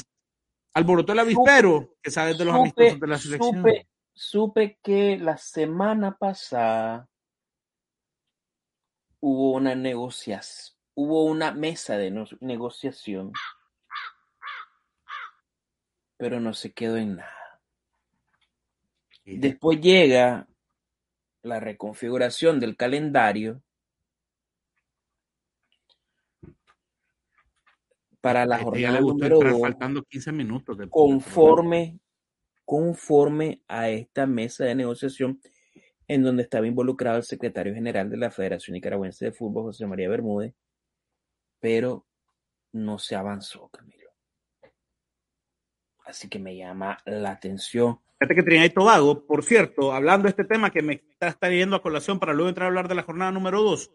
alborotó el avispero, que sabes de los amistosos de la selección. supe, supe que la semana pasada hubo una negociación, hubo una mesa de no- negociación, pero no se quedó en nada. Después llega la reconfiguración del calendario para la este jornada número 2 faltando 15 minutos. conforme, conforme a esta mesa de negociación en donde estaba involucrado el secretario general de la Federación Nicaragüense de Fútbol, José María Bermúdez, pero no se avanzó, Camilo. Así que me llama la atención. Fíjate que Trinidad y Tobago, por cierto, hablando de este tema que me está trayendo a colación para luego entrar a hablar de la jornada número 2,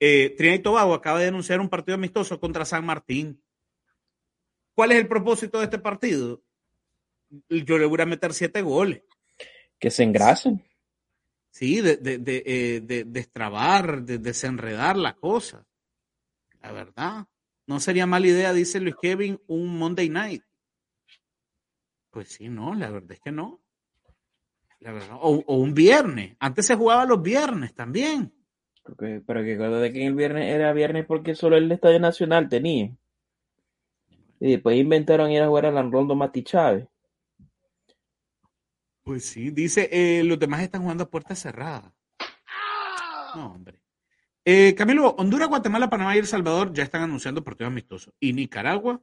eh, Trinidad y Tobago acaba de anunciar un partido amistoso contra San Martín. ¿Cuál es el propósito de este partido? Yo le voy a meter siete goles. Que se engrasen. Sí, de, de, de, eh, de destrabar, de desenredar la cosa. La verdad. No sería mala idea, dice Luis Kevin, un Monday night. Pues sí, no, la verdad es que no. La verdad. O, o un viernes. Antes se jugaba los viernes también. Porque- pero que acuérdate que el viernes era viernes porque solo el Estadio Nacional tenía. Y después inventaron ir a jugar a Landoldo Mati Chávez. Pues sí, dice, eh, los demás están jugando a puerta cerrada. No, hombre. Eh, Camilo, Honduras, Guatemala, Panamá y El Salvador ya están anunciando partidos amistosos. ¿Y Nicaragua?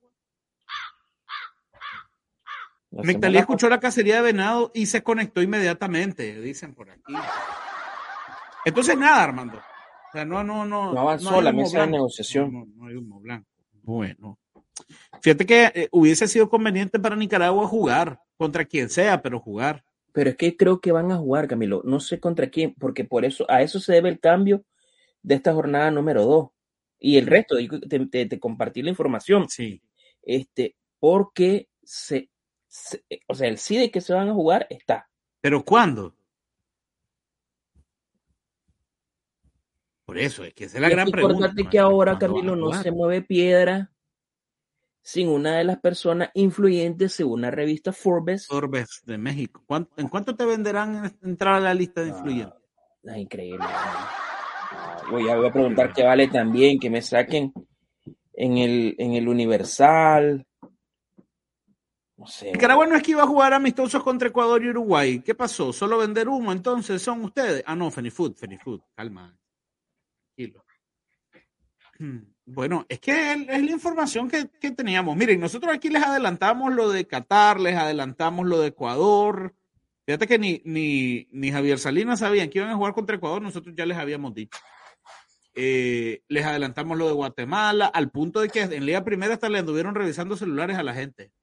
Mectalí escuchó la cacería de venado y se conectó inmediatamente, dicen por aquí. Entonces, nada, Armando. O sea, no, no, no. No avanzó la mesa de negociación. No, no, no hay humo blanco. Bueno. Fíjate que eh, hubiese sido conveniente para Nicaragua jugar contra quien sea, pero jugar. Pero es que creo que van a jugar, Camilo. No sé contra quién, porque por eso, a eso se debe el cambio de esta jornada número 2. Y el resto, te, te- te compartí la información. Sí. Este, porque se, se- o sea, el sí de que se van a jugar está. ¿Pero cuándo? Por eso, es que esa es la Y gran pregunta. que ahora, Camilo, no se mueve piedra sin una de las personas influyentes según la revista Forbes. Forbes de México. ¿Cuán- ¿En cuánto te venderán entrar a la lista de influyentes? Ah, increíble. ¿no? Voy a, voy a preguntar qué vale también, que me saquen en el, en el Universal. No sé. Nicaragua no es que iba a jugar amistosos contra Ecuador y Uruguay. ¿Qué pasó? ¿Solo vender humo entonces son ustedes? Ah, no, Fenifood, Fenifood, calma. Tranquilo. Hmm, Bueno, es que es la información que, que teníamos. Miren, nosotros aquí les adelantamos lo de Qatar, les adelantamos lo de Ecuador. Fíjate que ni, ni, ni Javier Salinas sabían que iban a jugar contra Ecuador, nosotros ya les habíamos dicho. Eh, les adelantamos lo de Guatemala, al punto de que en Liga Primera hasta le anduvieron revisando celulares a la gente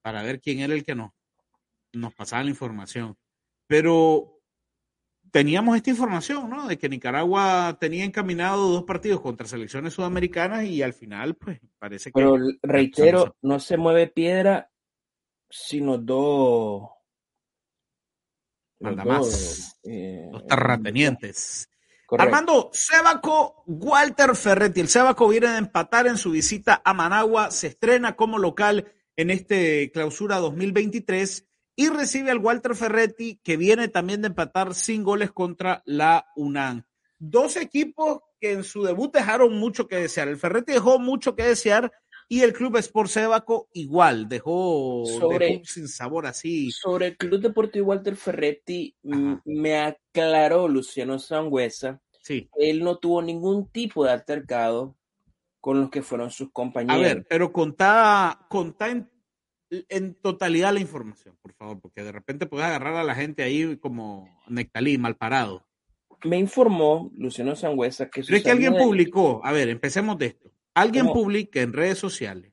para ver quién era el que nos, nos pasaba la información. Pero teníamos esta información, ¿no? De que Nicaragua tenía encaminado dos partidos contra selecciones sudamericanas y al final, pues, parece que... Pero reitero, no se mueve piedra, sino dos. Manda los más. eh, Los terratenientes. correcto. Armando, Sebaco, Walter Ferretti. El Sebaco viene de empatar en su visita a Managua, se estrena como local en este clausura 2023 y recibe al Walter Ferretti, que viene también de empatar sin goles contra la UNAM. Dos equipos que en su debut dejaron mucho que desear. El Ferretti dejó mucho que desear y el Club Sport Sebaco igual, dejó, Sobre- dejó sin sabor así. Sobre el Club Deportivo Walter Ferretti, m- me aclaró Luciano Sangüesa Sí, él no tuvo ningún tipo de altercado con los que fueron sus compañeros. A ver, pero contá, contá en, en, totalidad la información, por favor, porque de repente puedes agarrar a la gente ahí como Nectalí, mal parado. Me informó Luciano Sangüesa que... Pero es que alguien publicó, a ver, empecemos de esto. Alguien publica en redes sociales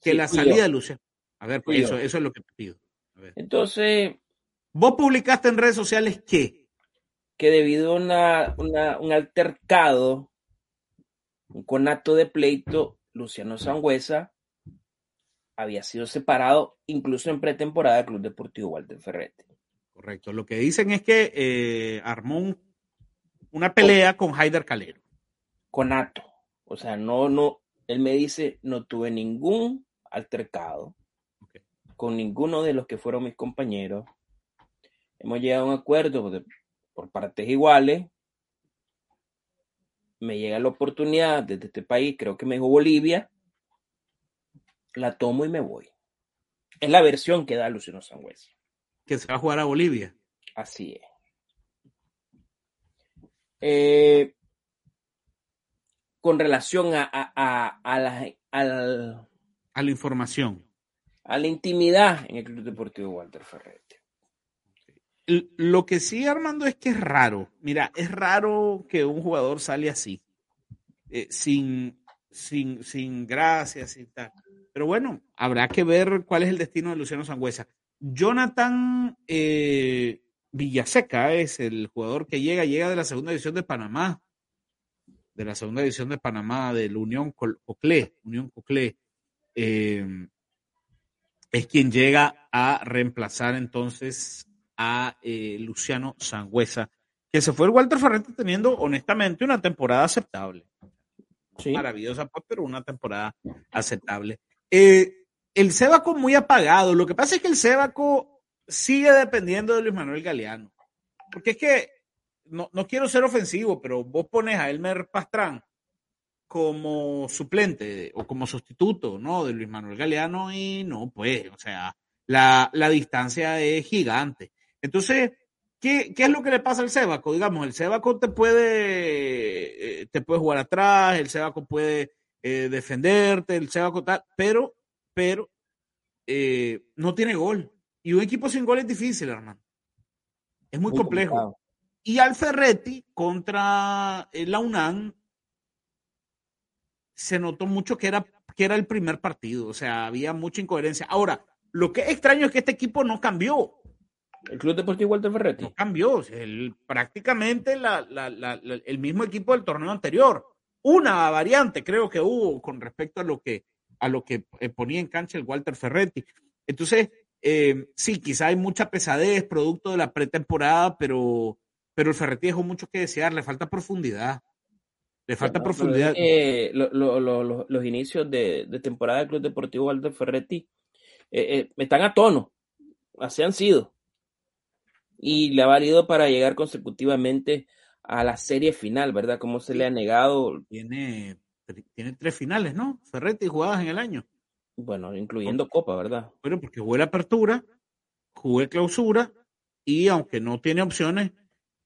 que la salida de Luciano... A ver, pues eso, eso es lo que te pido. Entonces... ¿Vos publicaste en redes sociales qué? Que debido a una, una, un altercado un conato de pleito, Luciano Sangüesa había sido separado incluso en pretemporada del Club Deportivo Walter Ferretti. Correcto. Lo que dicen es que eh, armó una pelea con Haider Calero. Conato. O sea, no, no, él me dice, no tuve ningún altercado con ninguno de los que fueron mis compañeros. Hemos llegado a un acuerdo por partes iguales me llega la oportunidad desde este país, creo que me dijo Bolivia, la tomo y me voy. Es la versión que da Luciano Sangüesa. Que se va a jugar a Bolivia. Así es. Eh, con relación a, a, a, la, a la información. A la intimidad en el Club Deportivo Walter Ferretti. Lo que sí, Armando, es que es raro. Mira, es raro que un jugador sale así, eh, sin, sin, sin gracia, sin tal. Pero bueno, habrá que ver cuál es el destino de Luciano Sangüesa. Jonathan eh, Villaseca es el jugador que llega, llega de la segunda división de Panamá, de la segunda división de Panamá, de la Unión Coclé, Unión Coclé. Eh, es quien llega a reemplazar entonces a eh, Luciano Sangüesa, que se fue el Walter Ferretti teniendo honestamente una temporada aceptable. Maravillosa, pues, pero una temporada aceptable. Eh, el Sebaco muy apagado. Lo que pasa es que el Sebaco sigue dependiendo de Luis Manuel Galeano. Porque es que, no, no quiero ser ofensivo, pero vos pones a Elmer Pastrán como suplente o como sustituto, ¿no? De Luis Manuel Galeano y no, pues, o sea, la, la distancia es gigante. Entonces, ¿qué, ¿qué, es lo que le pasa al Sebaco? Digamos, el Sebaco te puede, eh, te puede jugar atrás, el Sebaco puede eh, defenderte, el Sebaco tal, pero, pero eh, no tiene gol. Y un equipo sin gol es difícil, hermano. Es muy, complejo. Y al Ferretti contra la UNAM se notó mucho que era, que era el primer partido, o sea, había mucha incoherencia. Ahora, lo que es extraño es que este equipo no cambió. El Club Deportivo Walter Ferretti. No cambió, prácticamente el mismo equipo del torneo anterior. Una variante creo que hubo con respecto a lo que, a lo que eh, ponía en cancha el Walter Ferretti. Entonces, eh, sí, quizá hay mucha pesadez producto de la pretemporada, pero, pero el Ferretti dejó mucho que desear, le falta profundidad. Le falta profundidad. los inicios de, temporada del Club Deportivo Walter Ferretti eh, están a tono, así han sido y le ha valido para llegar consecutivamente a la serie final, ¿verdad? Como se le ha negado. Tiene, tiene tres finales, ¿no? Ferretti jugadas en el año. Bueno, incluyendo Copa, ¿verdad? Bueno, porque jugué la apertura, jugué clausura y aunque no tiene opciones.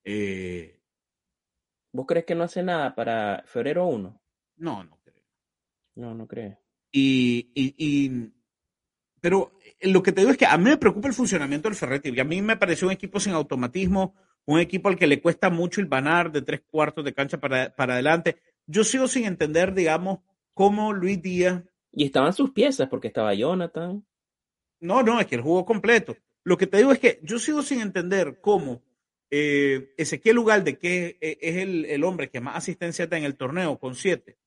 Eh... ¿Vos crees que no hace nada para febrero 1? No, no creo. No, no creo. y, y pero eh, lo que te digo es que a mí me preocupa el funcionamiento del Ferretti. Y a mí me pareció un equipo sin automatismo, un equipo al que le cuesta mucho el banar de tres cuartos de cancha para, para adelante. Yo sigo sin entender, digamos, cómo Luis Díaz. Y estaban sus piezas, porque estaba Jonathan. No, no, es que el juego completo. Lo que te digo es que yo sigo sin entender cómo eh, Ezequiel Ugalde, que eh, es el, el, hombre que más asistencia da en el torneo, con siete,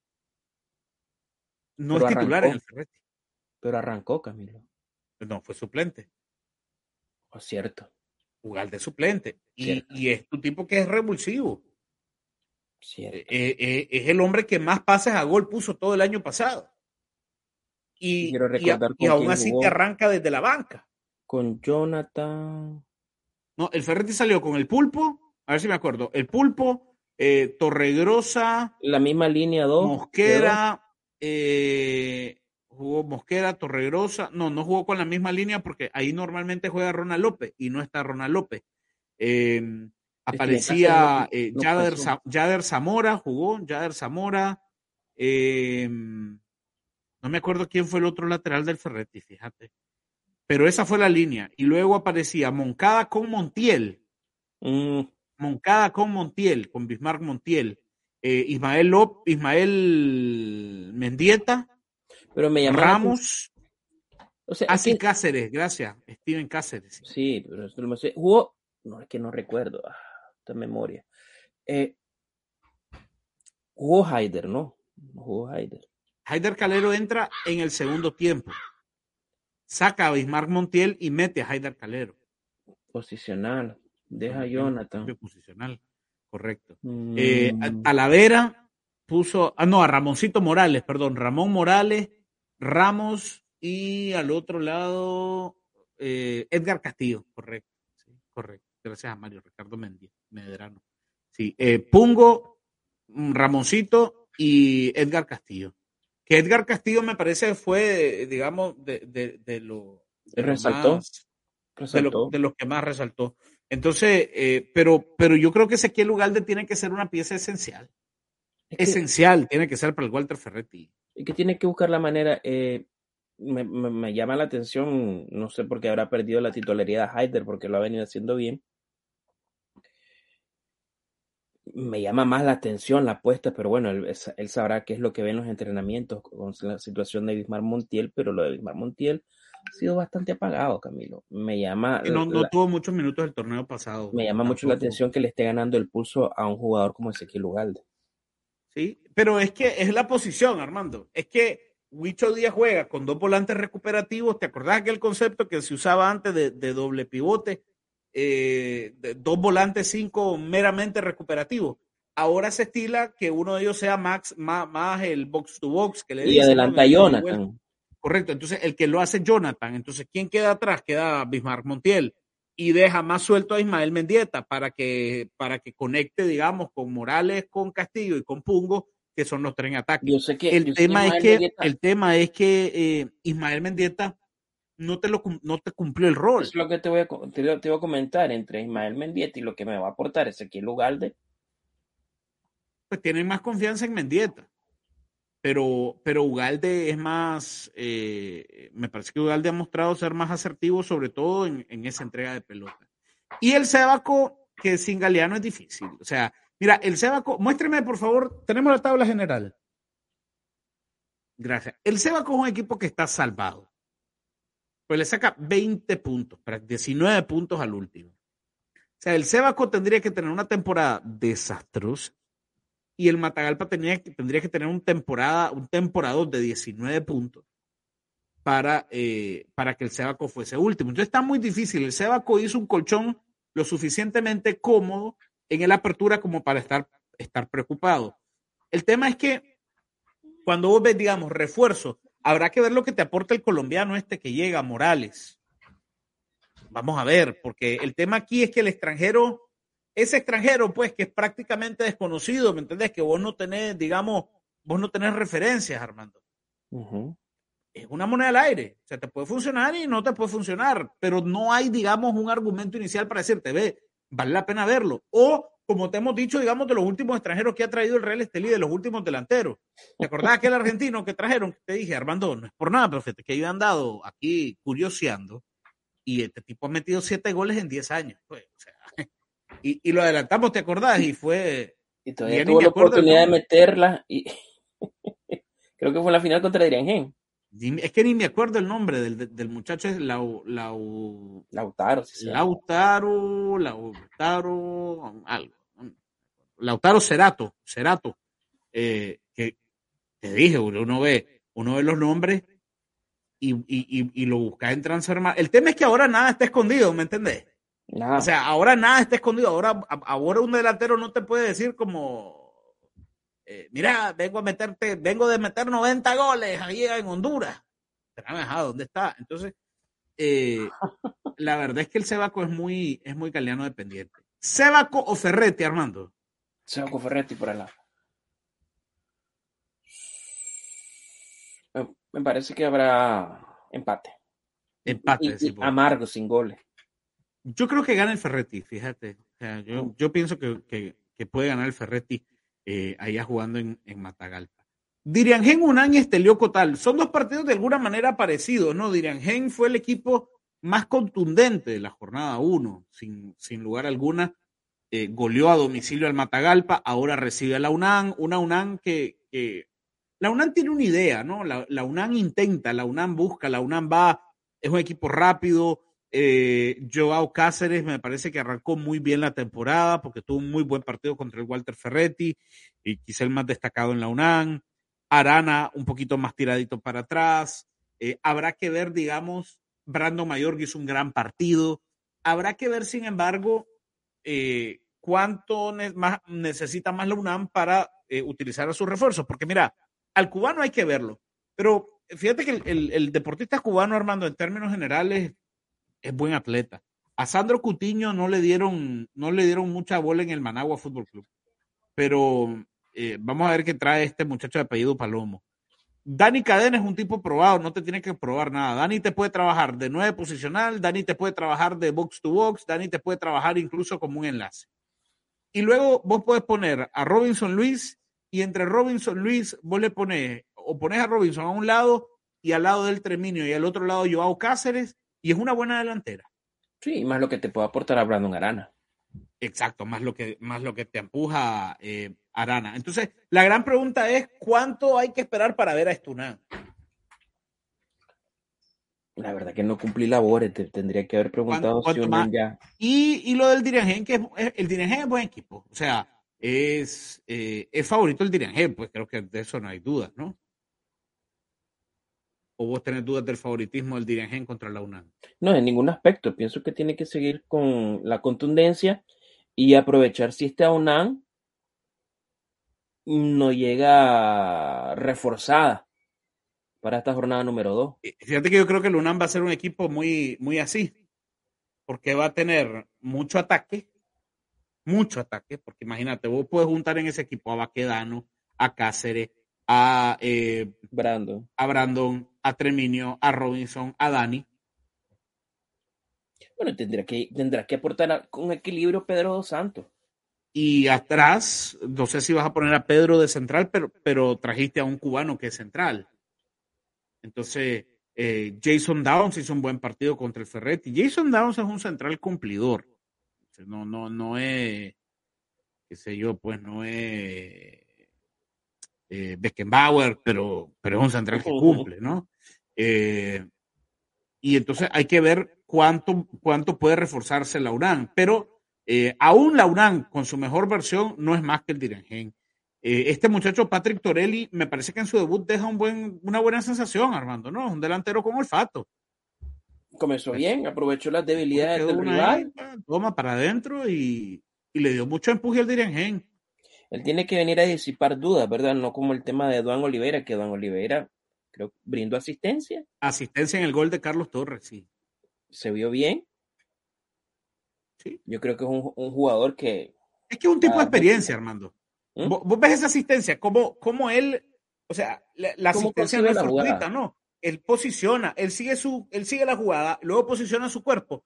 no es titular en el Ferretti. Pero arrancó, Camilo. No, fue suplente. Oh, cierto. Jugar de suplente. Y, es tu tipo que es revulsivo. Cierto. Eh, eh, es el hombre que más pases a gol puso todo el año pasado. Y, y, aún así te arranca desde la banca. Con Jonathan. No, el Ferretti salió con el pulpo. A ver si me acuerdo. El pulpo, eh, Torregrosa. La misma línea 2. Mosquera. Eh, jugó Mosquera, Torregrosa, no, no jugó con la misma línea porque ahí normalmente juega Ronald López y no está Ronald López. Em, aparecía eh, Yader, Zamora, jugó Yader Zamora, Eh, no me acuerdo quién fue el otro lateral del Ferretti, fíjate. Pero esa fue la línea. Y luego aparecía Moncada con Montiel. Mm, Moncada con Montiel, con Bismarck Montiel. eh, Ismael Lop, Ismael Mendieta, pero me llama la Ramos, atención- o sea, es así que- Cáceres, gracias. Steven Cáceres. sí. Pero esto no sé. Jugó, no es que no recuerdo, ah, esta memoria. Eh, jugó Haider, ¿no? Jugó Haider. Haider Calero entra en el segundo tiempo. Saca a Bismarck Montiel y mete a Haider Calero. Posicional. Deja a Jonathan. posicional. Correcto. Eh, a- Mm, Talavera puso, ah, no, a Ramoncito Morales, perdón, Ramón Morales, Ramos y al otro lado eh, Edgar Castillo, correcto, sí, correcto. Gracias a Mario Ricardo Mendy, Medrano. Sí, eh, Pungo, mm, Ramoncito y Edgar Castillo. Que Edgar Castillo me parece fue, digamos, de, de, de lo, de lo Resaltó. más- de, resaltó. lo- de los que más resaltó. Entonces, eh, pero, pero yo creo que Ezequiel Ugalde tiene que ser una pieza esencial. Es que- Esencial tiene que ser para el Walter Ferretti. Es que tiene que buscar la manera. eh, me, me- me llama la atención, no sé por qué habrá perdido la titularidad de Haider, porque lo ha venido haciendo bien. Me llama más la atención la apuesta, pero bueno, él, él sabrá qué es lo que ve en los entrenamientos con la situación de Bismar Montiel, pero lo de Bismar Montiel ha sido bastante apagado, Camilo. Me llama, Y no, no la- tuvo muchos minutos el torneo pasado. me llama mucho la atención que le esté ganando el pulso a un jugador como Ezequiel Ugalde. Sí, pero es que es la posición, Armando. Es que Huicho Díaz juega con dos volantes recuperativos. ¿Te acordás aquel concepto que se usaba antes de, de doble pivote? Eh, de dos volantes cinco meramente recuperativos. Ahora se estila que uno de ellos sea Max, más, más el box to box que le Y adelanta. Jonathan. Correcto, entonces el que lo hace Jonathan. Entonces, ¿quién queda atrás? Queda Bismarck Montiel y deja más suelto a Ismael Mendieta para que, para que conecte, digamos, con Morales, con Castillo y con Pungo, que son los tres en ataque. Yo sé que yo El sé tema, es que, Mendieta- el tema es que eh, Ismael Mendieta no te, lo, no te cumplió el rol. Es lo que te voy, a, te, te voy a comentar entre Ismael Mendieta y lo que me va a aportar Ezequiel Ugalde. Pues tienen más confianza en Mendieta. Pero, pero Ugalde es más, eh, me parece que Ugalde ha mostrado ser más asertivo, sobre todo en, en esa entrega de pelota. Y el Sebaco, que sin Galeano es difícil. O sea, mira, el Sebaco, muéstreme por favor, tenemos la tabla general. Gracias. El Sebaco es un equipo que está salvado. Pues le saca 20 puntos, para 19 puntos al último. O sea, el Sebaco tendría que tener una temporada desastrosa y el Matagalpa tendría que tener un temporada, un de 19 puntos para, eh, para que el Sebaco fuese último. Entonces está muy difícil. El Sebaco hizo un colchón lo suficientemente cómodo en el apertura como para estar, estar preocupado. El tema es que cuando vos ves, digamos, refuerzo, habrá que ver lo que te aporta el colombiano este que llega, Morales. Vamos a ver, porque el tema aquí es que el extranjero, ese extranjero, pues, que es prácticamente desconocido, ¿me entendés? Que vos no tenés, digamos, vos no tenés referencias, Armando. Es una moneda al aire. O sea, te puede funcionar y no te puede funcionar, pero no hay, digamos, un argumento inicial para decirte, ve, vale la pena verlo. O, como te hemos dicho, digamos, de los últimos extranjeros que ha traído el Real Estelí, de los últimos delanteros. ¿Te acordás aquel argentino que trajeron? Te dije, Armando, no es por nada, pero fíjate que yo he andado aquí curioseando y este tipo ha metido siete goles en diez años. pues, o sea, y, y lo adelantamos, ¿te acordás? Y fue. Y todavía tuvo la oportunidad de meterla y creo que fue la final contra Adrián Gen. Es que ni me acuerdo el nombre del, del- muchacho, es Lau, Lau, Lautaro, sí, sí. Lautaro, Lautaro, algo. Lautaro Cerato, Cerato, eh, que te dije, uno ve, uno ve los nombres y, y, y, y lo busca en transformar. El tema es que ahora nada está escondido, ¿me entendés? Nada. O sea, ahora nada está escondido. Ahora, ahora un delantero no te puede decir como, eh, mira, vengo a meterte, vengo de meter 90 goles ahí en Honduras. Ajá, ¿dónde está? Entonces, eh, la verdad es que el Sebaco es muy, es muy galeano dependiente. ¿Sebaco o Ferretti, Armando? Sebaco Ferretti por el lado. Me- parece que habrá empate. Empate. Y- y decís vos. amargo, sin goles. Yo creo que gana el Ferretti, fíjate. O sea, yo, Mm. yo pienso que, que- que puede ganar el Ferretti eh, allá jugando en, en Matagalpa. Diriangén Unán y Estelio Cotal son dos partidos de alguna manera parecidos, ¿no? Diriangén fue el equipo más contundente de la jornada 1, sin, sin lugar alguna. Eh, goleó a domicilio al Matagalpa, ahora recibe a la UNAM, una UNAM que, que la UNAM tiene una idea, ¿no? La, la, UNAM intenta, la UNAM busca, la UNAM va, es un equipo rápido. Eh, Joao Cáceres me parece que arrancó muy bien la temporada porque tuvo un muy buen partido contra el Walter Ferretti y quizá el más destacado en la UNAM. Arana un poquito más tiradito para atrás. Eh, habrá que ver, digamos, Brandon Mayor hizo un gran partido. Habrá que ver, sin embargo, eh, cuánto más, necesita más la UNAM para eh, utilizar a sus refuerzos. Porque mira, al cubano hay que verlo. Pero fíjate que el, el, deportista cubano, Armando, en términos generales, es buen atleta. A Sandro Cutiño no le dieron, no le dieron mucha bola en el Managua Fútbol Club. Pero eh, vamos a ver qué trae este muchacho de apellido Palomo. Dani Cadena es un tipo probado, no te tiene que probar nada. Dani te puede trabajar de nueve posicional, Dani te puede trabajar de box to box, Dani te puede trabajar incluso como un enlace. Y luego vos puedes poner a Robinson Luis y entre Robinson Luis vos le pones o pones a Robinson a un lado y al lado del Treminio y al otro lado Joao Cáceres y es una buena delantera. Sí, más lo que te puede aportar a Brandon Arana. Exacto, más lo que, más lo que te empuja eh, Arana. Entonces, la gran pregunta es, ¿cuánto hay que esperar para ver a Estunán? La verdad que no cumplí labores, te tendría que haber preguntado ¿Cuánto, si más? ya. Y, y, lo del Dirigen, que es, el Dirigen es buen equipo. O sea, es, eh, es favorito el Dirigen, pues creo que de eso no hay dudas, ¿no? ¿O vos tenés dudas del favoritismo del Dirigen contra la UNAM? No, en ningún aspecto. Pienso que tiene que seguir con la contundencia y aprovechar si esta UNAM no llega reforzada para esta jornada número 2. Fíjate que yo creo que el UNAM va a ser un equipo muy, muy así, porque va a tener mucho ataque, mucho ataque, porque imagínate, vos puedes juntar en ese equipo a Baquedano, a Cáceres, a eh, Brandon. a Brandon, a Treminio, a Robinson, a Dani. Bueno, tendrá que, tendrá que aportar con equilibrio Pedro Dos Santos. Y atrás, no sé si vas a poner a Pedro de central, pero, pero trajiste a un cubano que es central. Entonces, eh, Jason Downs hizo un buen partido contra el Ferretti. Jason Downs es un central cumplidor. No, no, no es, qué sé yo, pues no es eh, Beckenbauer, pero, pero es un central que cumple, ¿no? Eh, y entonces hay que ver cuánto, cuánto puede reforzarse la URAN. Pero eh, aún la URAN, con su mejor versión, no es más que el Dirigen. Eh, este muchacho, Patrick Torelli, me parece que en su debut deja un buen, una buena sensación, Armando, ¿no? Es un delantero con olfato. Comenzó bien, aprovechó las debilidades del rival. Toma para adentro y, y, le dio mucho empuje al Dirigen. Él tiene que venir a disipar dudas, ¿verdad? No como el tema de Eduan Oliveira, que Eduan Oliveira creo brindó asistencia. Asistencia en el gol de Carlos Torres, sí. Se vio bien. Sí. Yo creo que es un, un jugador que. Es que es un tipo de experiencia, Armando. ¿Mm? ¿Vos, ¿Vos, ves esa asistencia, cómo, cómo él, o sea, la, la asistencia no es fortuita, no. Él posiciona, él sigue su, él sigue la jugada, luego posiciona su cuerpo,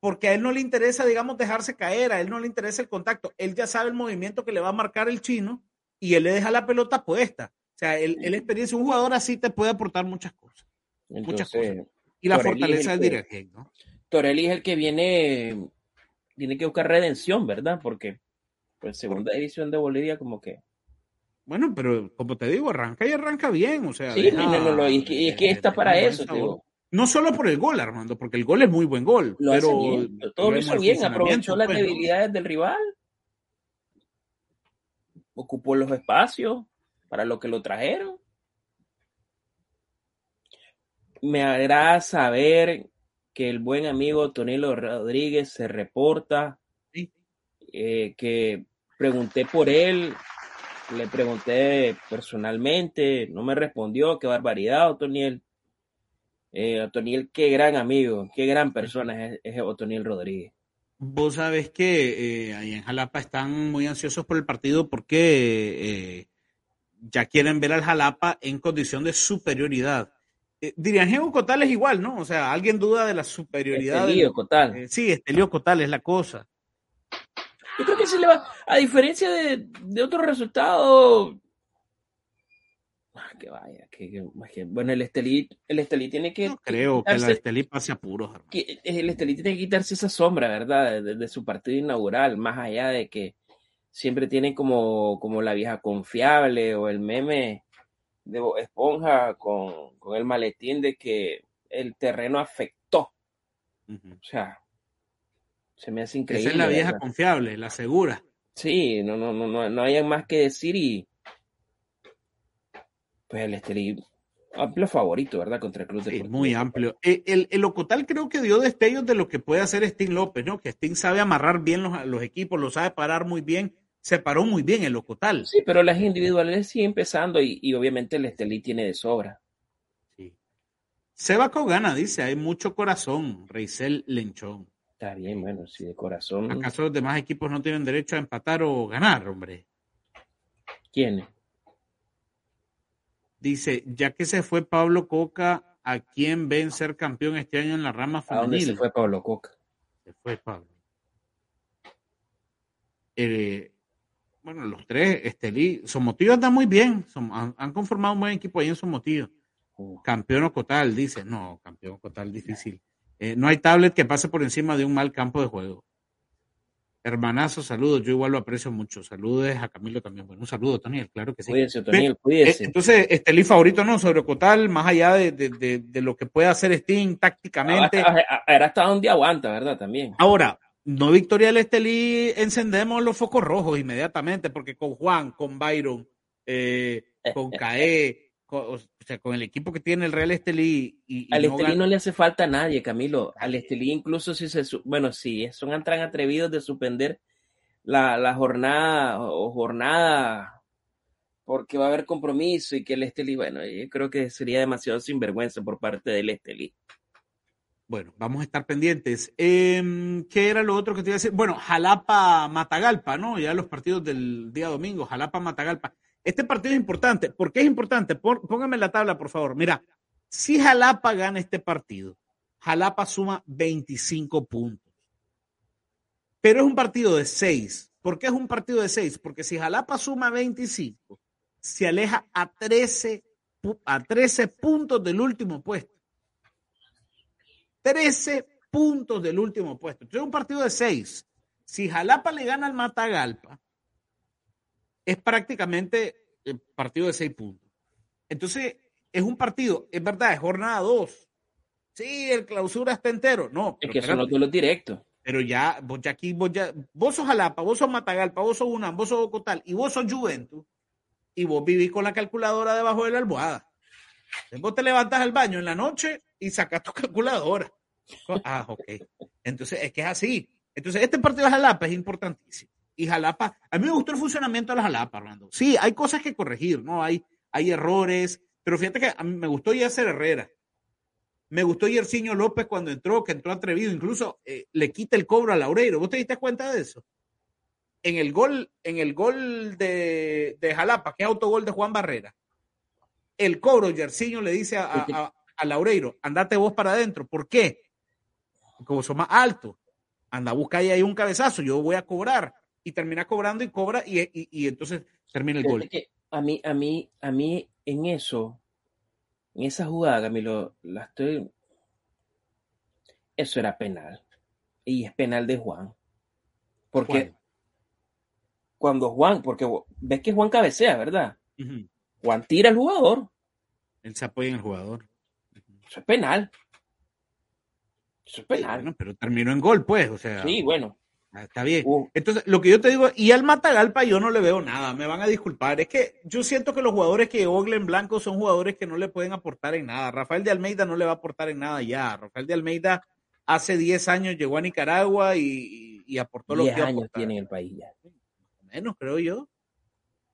porque a él no le interesa, digamos, dejarse caer, a él no le interesa el contacto, él ya sabe el movimiento que le va a marcar el chino y él le deja la pelota puesta. O sea, él, él experiencia, un jugador así te puede aportar muchas cosas. Entonces, muchas cosas. Y la Torelli fortaleza del dirigente, ¿no? Torelli es el que viene, tiene que buscar redención, ¿verdad? Porque, pues, segunda división de Bolivia, como que. Bueno, pero como te digo, arranca y arranca bien, o sea. Sí, deja, no, no, no, y es que, y es que está para eso, digo. No solo por el gol, Armando, porque el gol es muy buen gol. Lo pero, bien, todo lo hizo bien, aprovechó las pues, debilidades ¿no? del rival, ocupó los espacios para lo que lo trajeron. Me agrada saber que el buen amigo Tonilo Rodríguez se reporta, sí. eh, que pregunté por él, le pregunté personalmente, no me respondió, qué barbaridad, Otoniel. Eh, Otoniel, qué gran amigo, qué gran persona es, es Otoniel Rodríguez. Vos sabés que eh, ahí en Jalapa están muy ansiosos por el partido porque eh, ya quieren ver al Jalapa en condición de superioridad. Eh, Diriangeo Cotal es igual, ¿no? O sea, alguien duda de la superioridad. Estelio Cotal. Eh, sí, Estelio Cotal es la cosa. Yo creo que se le va, a diferencia de, de otros resultados, que vaya, que, que, bueno, el Estelí, el Estelí tiene que. No creo que, el Estelí pase apuros. Que el Estelí tiene que quitarse esa sombra, ¿verdad? De, de, su partido inaugural, más allá de que siempre tiene como, como la vieja confiable o el meme de Esponja con, con el maletín de que el terreno afectó. Uh -huh. O sea, se me hace increíble. Esa es la vieja ¿verdad? confiable, la segura. Sí, no, no, no, no, no hay más que decir y pues el Estelí amplio favorito, ¿verdad? Contra el Club de sí, Muy amplio. El, el, el, Locotal creo que dio destellos de lo que puede hacer Sting López, ¿no? Que Sting sabe amarrar bien los, los equipos, lo sabe parar muy bien, se paró muy bien el Locotal. Sí, pero las individuales siguen empezando y, y obviamente el Estelí tiene de sobra. Sí. Seba Cogana dice, hay mucho corazón, Reisel Lenchón. Está bien, bueno, si de corazón. ¿Acaso los demás equipos no tienen derecho a empatar o ganar, hombre? ¿Quiénes? Dice, ya que se fue Pablo Coca, ¿a quién ven ser campeón este año en la rama femenil? ¿A dónde se fue Pablo Coca? Se fue Pablo. Eh, bueno, los tres, Estelí, Somotillo anda muy bien, son, han, han, conformado un buen equipo ahí en Somotillo. Uh. Campeón Ocotal, dice, no, campeón Ocotal difícil. Eh, no hay tablet que pase por encima de un mal campo de juego. Hermanazo, saludos. Yo igual lo aprecio mucho. Saludos a Camilo también. Bueno, un saludo, Toniel, claro que sí. Cuídense, Toniel, cuídense. Eh, entonces, Estelí favorito, ¿no? Sobre Cotal, más allá de, de, de, de lo que puede hacer Sting tácticamente. Era hasta donde aguanta, ¿verdad? También. Ahora, no victoria del Estelí, encendemos los focos rojos inmediatamente, porque con Juan, con Byron, eh, con Caé, con, o sea, con el equipo que tiene el Real Estelí. Y, y al no Estelí no le hace falta a nadie, Camilo. Al Estelí, incluso si se. Bueno, si son tan atrevidos de suspender la, la jornada o jornada porque va a haber compromiso y que el Estelí, bueno, yo creo que sería demasiado sinvergüenza por parte del Estelí. Bueno, vamos a estar pendientes. Eh, ¿Qué era lo otro que te iba a decir? Bueno, Jalapa-Matagalpa, ¿no? Ya los partidos del día domingo, Jalapa-Matagalpa. Este partido es importante. ¿Por qué es importante? Póngame la tabla, por favor. Mira, si Jalapa gana este partido, Jalapa suma 25 puntos. Pero es un partido de 6. ¿Por qué es un partido de 6? Porque si Jalapa suma 25, se aleja a 13, a 13 puntos del último puesto. 13 puntos del último puesto. Entonces es un partido de 6. Si Jalapa le gana al Matagalpa, es prácticamente el partido de 6 puntos. Entonces es un partido, es verdad, es jornada 2. Sí, el clausura está entero. No. Es que son los duelos directos. Pero ya, vos ya aquí, vos ya, vos sos Jalapa, vos sos Matagalpa, vos sos UNAM, vos sos Ocotal y vos sos Juventus y vos vivís con la calculadora debajo de la almohada. Entonces vos te levantas al baño en la noche y sacas tu calculadora. Ah, ok. Entonces es que es así. Entonces este partido de Jalapa es importantísimo. Y Jalapa, a mí me gustó el funcionamiento de la Jalapa, Orlando. Sí, hay cosas que corregir, ¿no? Hay, hay errores, pero fíjate que a mí me gustó Yasser Herrera. Me gustó Yerciño López cuando entró, que entró atrevido, incluso eh, le quita el cobro a Laureiro. ¿Vos te diste cuenta de eso? En el gol, en el gol de, de Jalapa, que es autogol de Juan Barrera, el cobro, Yerciño le dice a, a, a Laureiro, andate vos para adentro. ¿Por qué? Como son más altos. Anda, busca ahí, ahí un cabezazo, yo voy a cobrar. Y termina cobrando y cobra y, y, y entonces termina el gol. A mí, a mí, a mí en eso, en esa jugada, Camilo, la estoy. Eso era penal. Y es penal de Juan. Porque Juan. cuando Juan, porque ves que Juan cabecea, ¿verdad? Uh -huh. Juan tira al jugador. Él se apoya en el jugador. Eso es penal. Eso es penal. Bueno, pero terminó en gol, pues. O sea. Sí, bueno. Está bien. Uh. Entonces, lo que yo te digo, y al Matagalpa yo no le veo nada, me van a disculpar. Es que yo siento que los jugadores que Oglen Blanco son jugadores que no le pueden aportar en nada. Rafael de Almeida no le va a aportar en nada ya. Rafael de Almeida hace 10 años llegó a Nicaragua y, y, y aportó lo que años tiene en el país ya. Menos, creo yo.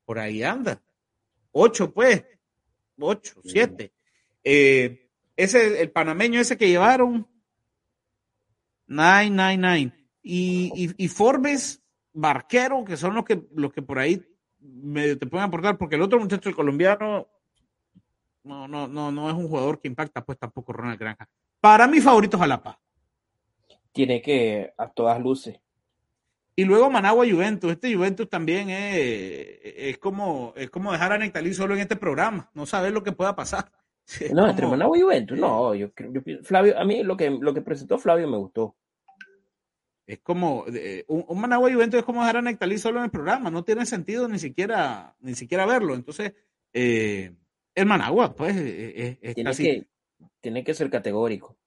Por ahí anda. Ocho, pues. Ocho, sí. siete. Eh, ese, el panameño ese que llevaron. Nine, nine, nine. Y, y, y, Forbes, Barquero, que son los que, los que por ahí medio te pueden aportar, porque el otro muchacho, el colombiano, no, no, no, no es un jugador que impacta, pues tampoco Ronald Granja. Para mí, favorito Jalapa. Tiene que, a todas luces. Y luego Managua Juventus. Este Juventus también es, es como, es como dejar a Nectalí solo en este programa. No saber lo que pueda pasar. Es no, entre Managua y Juventus, no. Yo, yo, Flavio, a mí lo que, lo que presentó Flavio me gustó. Es como, un, un, Managua Juventus es como dejar a Nectalí solo en el programa. No tiene sentido ni siquiera, ni siquiera verlo. Entonces, eh, el Managua, pues, es, es tiene, que, tiene que ser categórico.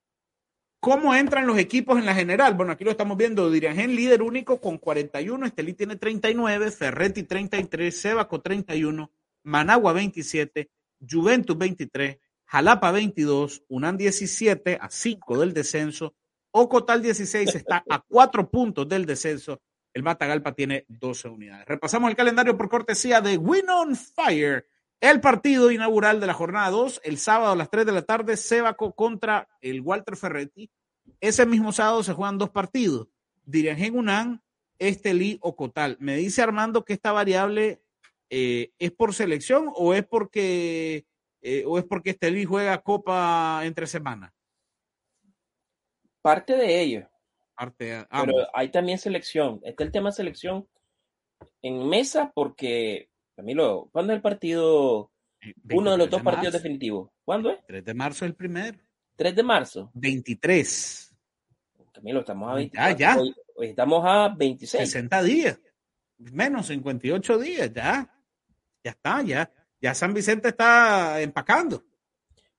¿Cómo entran los equipos en la general? Bueno, aquí lo estamos viendo. Dirigen líder único con 41, Estelí tiene 39, Ferretti 33, Sebaco 31, Managua 27, Juventus 23, Jalapa 22, Unán 17, a 5 del descenso, Ocotal 16 está a 4 puntos del descenso, el Matagalpa tiene 12 unidades. Repasamos el calendario por cortesía de Win on Fire. El partido inaugural de la jornada 2, el sábado a las 3 de la tarde, Sebaco contra el Walter Ferretti. Ese mismo sábado se juegan dos partidos, Dirigen Unán, Estelí o Cotal. Me dice Armando que esta variable eh, es por selección o es porque eh, o es porque Estelí juega Copa entre semanas. Parte de ello. Parte, pero hay también selección. Está el tema selección en mesa porque Camilo, ¿cuándo es el partido? Uno de los dos partidos definitivos. ¿Cuándo es? 3 de marzo es el primero. 3 de marzo. 23. Camilo, estamos a 20, ya, ya. Hoy, estamos a 26. 60 días. Menos 58 días, ya. Ya está, ya. Ya San Vicente está empacando. O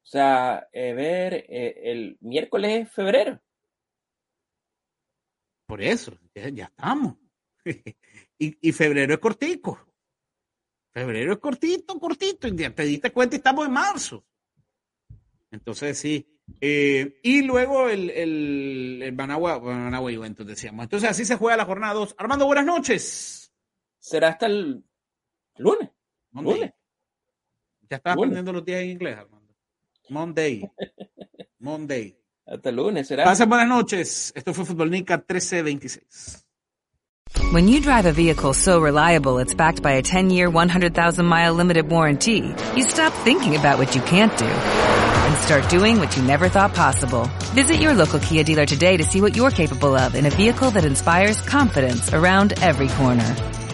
sea, eh, ver, eh, el miércoles es febrero. Por eso, ya, ya estamos. y, y febrero es cortico. Febrero es cortito, cortito, y te diste cuenta y estamos en marzo. Entonces, sí. Eh, y luego el, el, el Managua, Managua Juventus, decíamos. Entonces, así se juega la jornada 2. Armando, buenas noches. Será hasta el lunes. Monday. lunes. Ya estás aprendiendo los días en inglés, Armando. Monday. Monday. Hasta el lunes, será. Pasen buenas noches. Esto fue Fútbol Nica 1326. When you drive a vehicle so reliable it's backed by a 10-year, 100,000-mile limited warranty, you stop thinking about what you can't do and start doing what you never thought possible. Visit your local Kia dealer today to see what you're capable of in a vehicle that inspires confidence around every corner.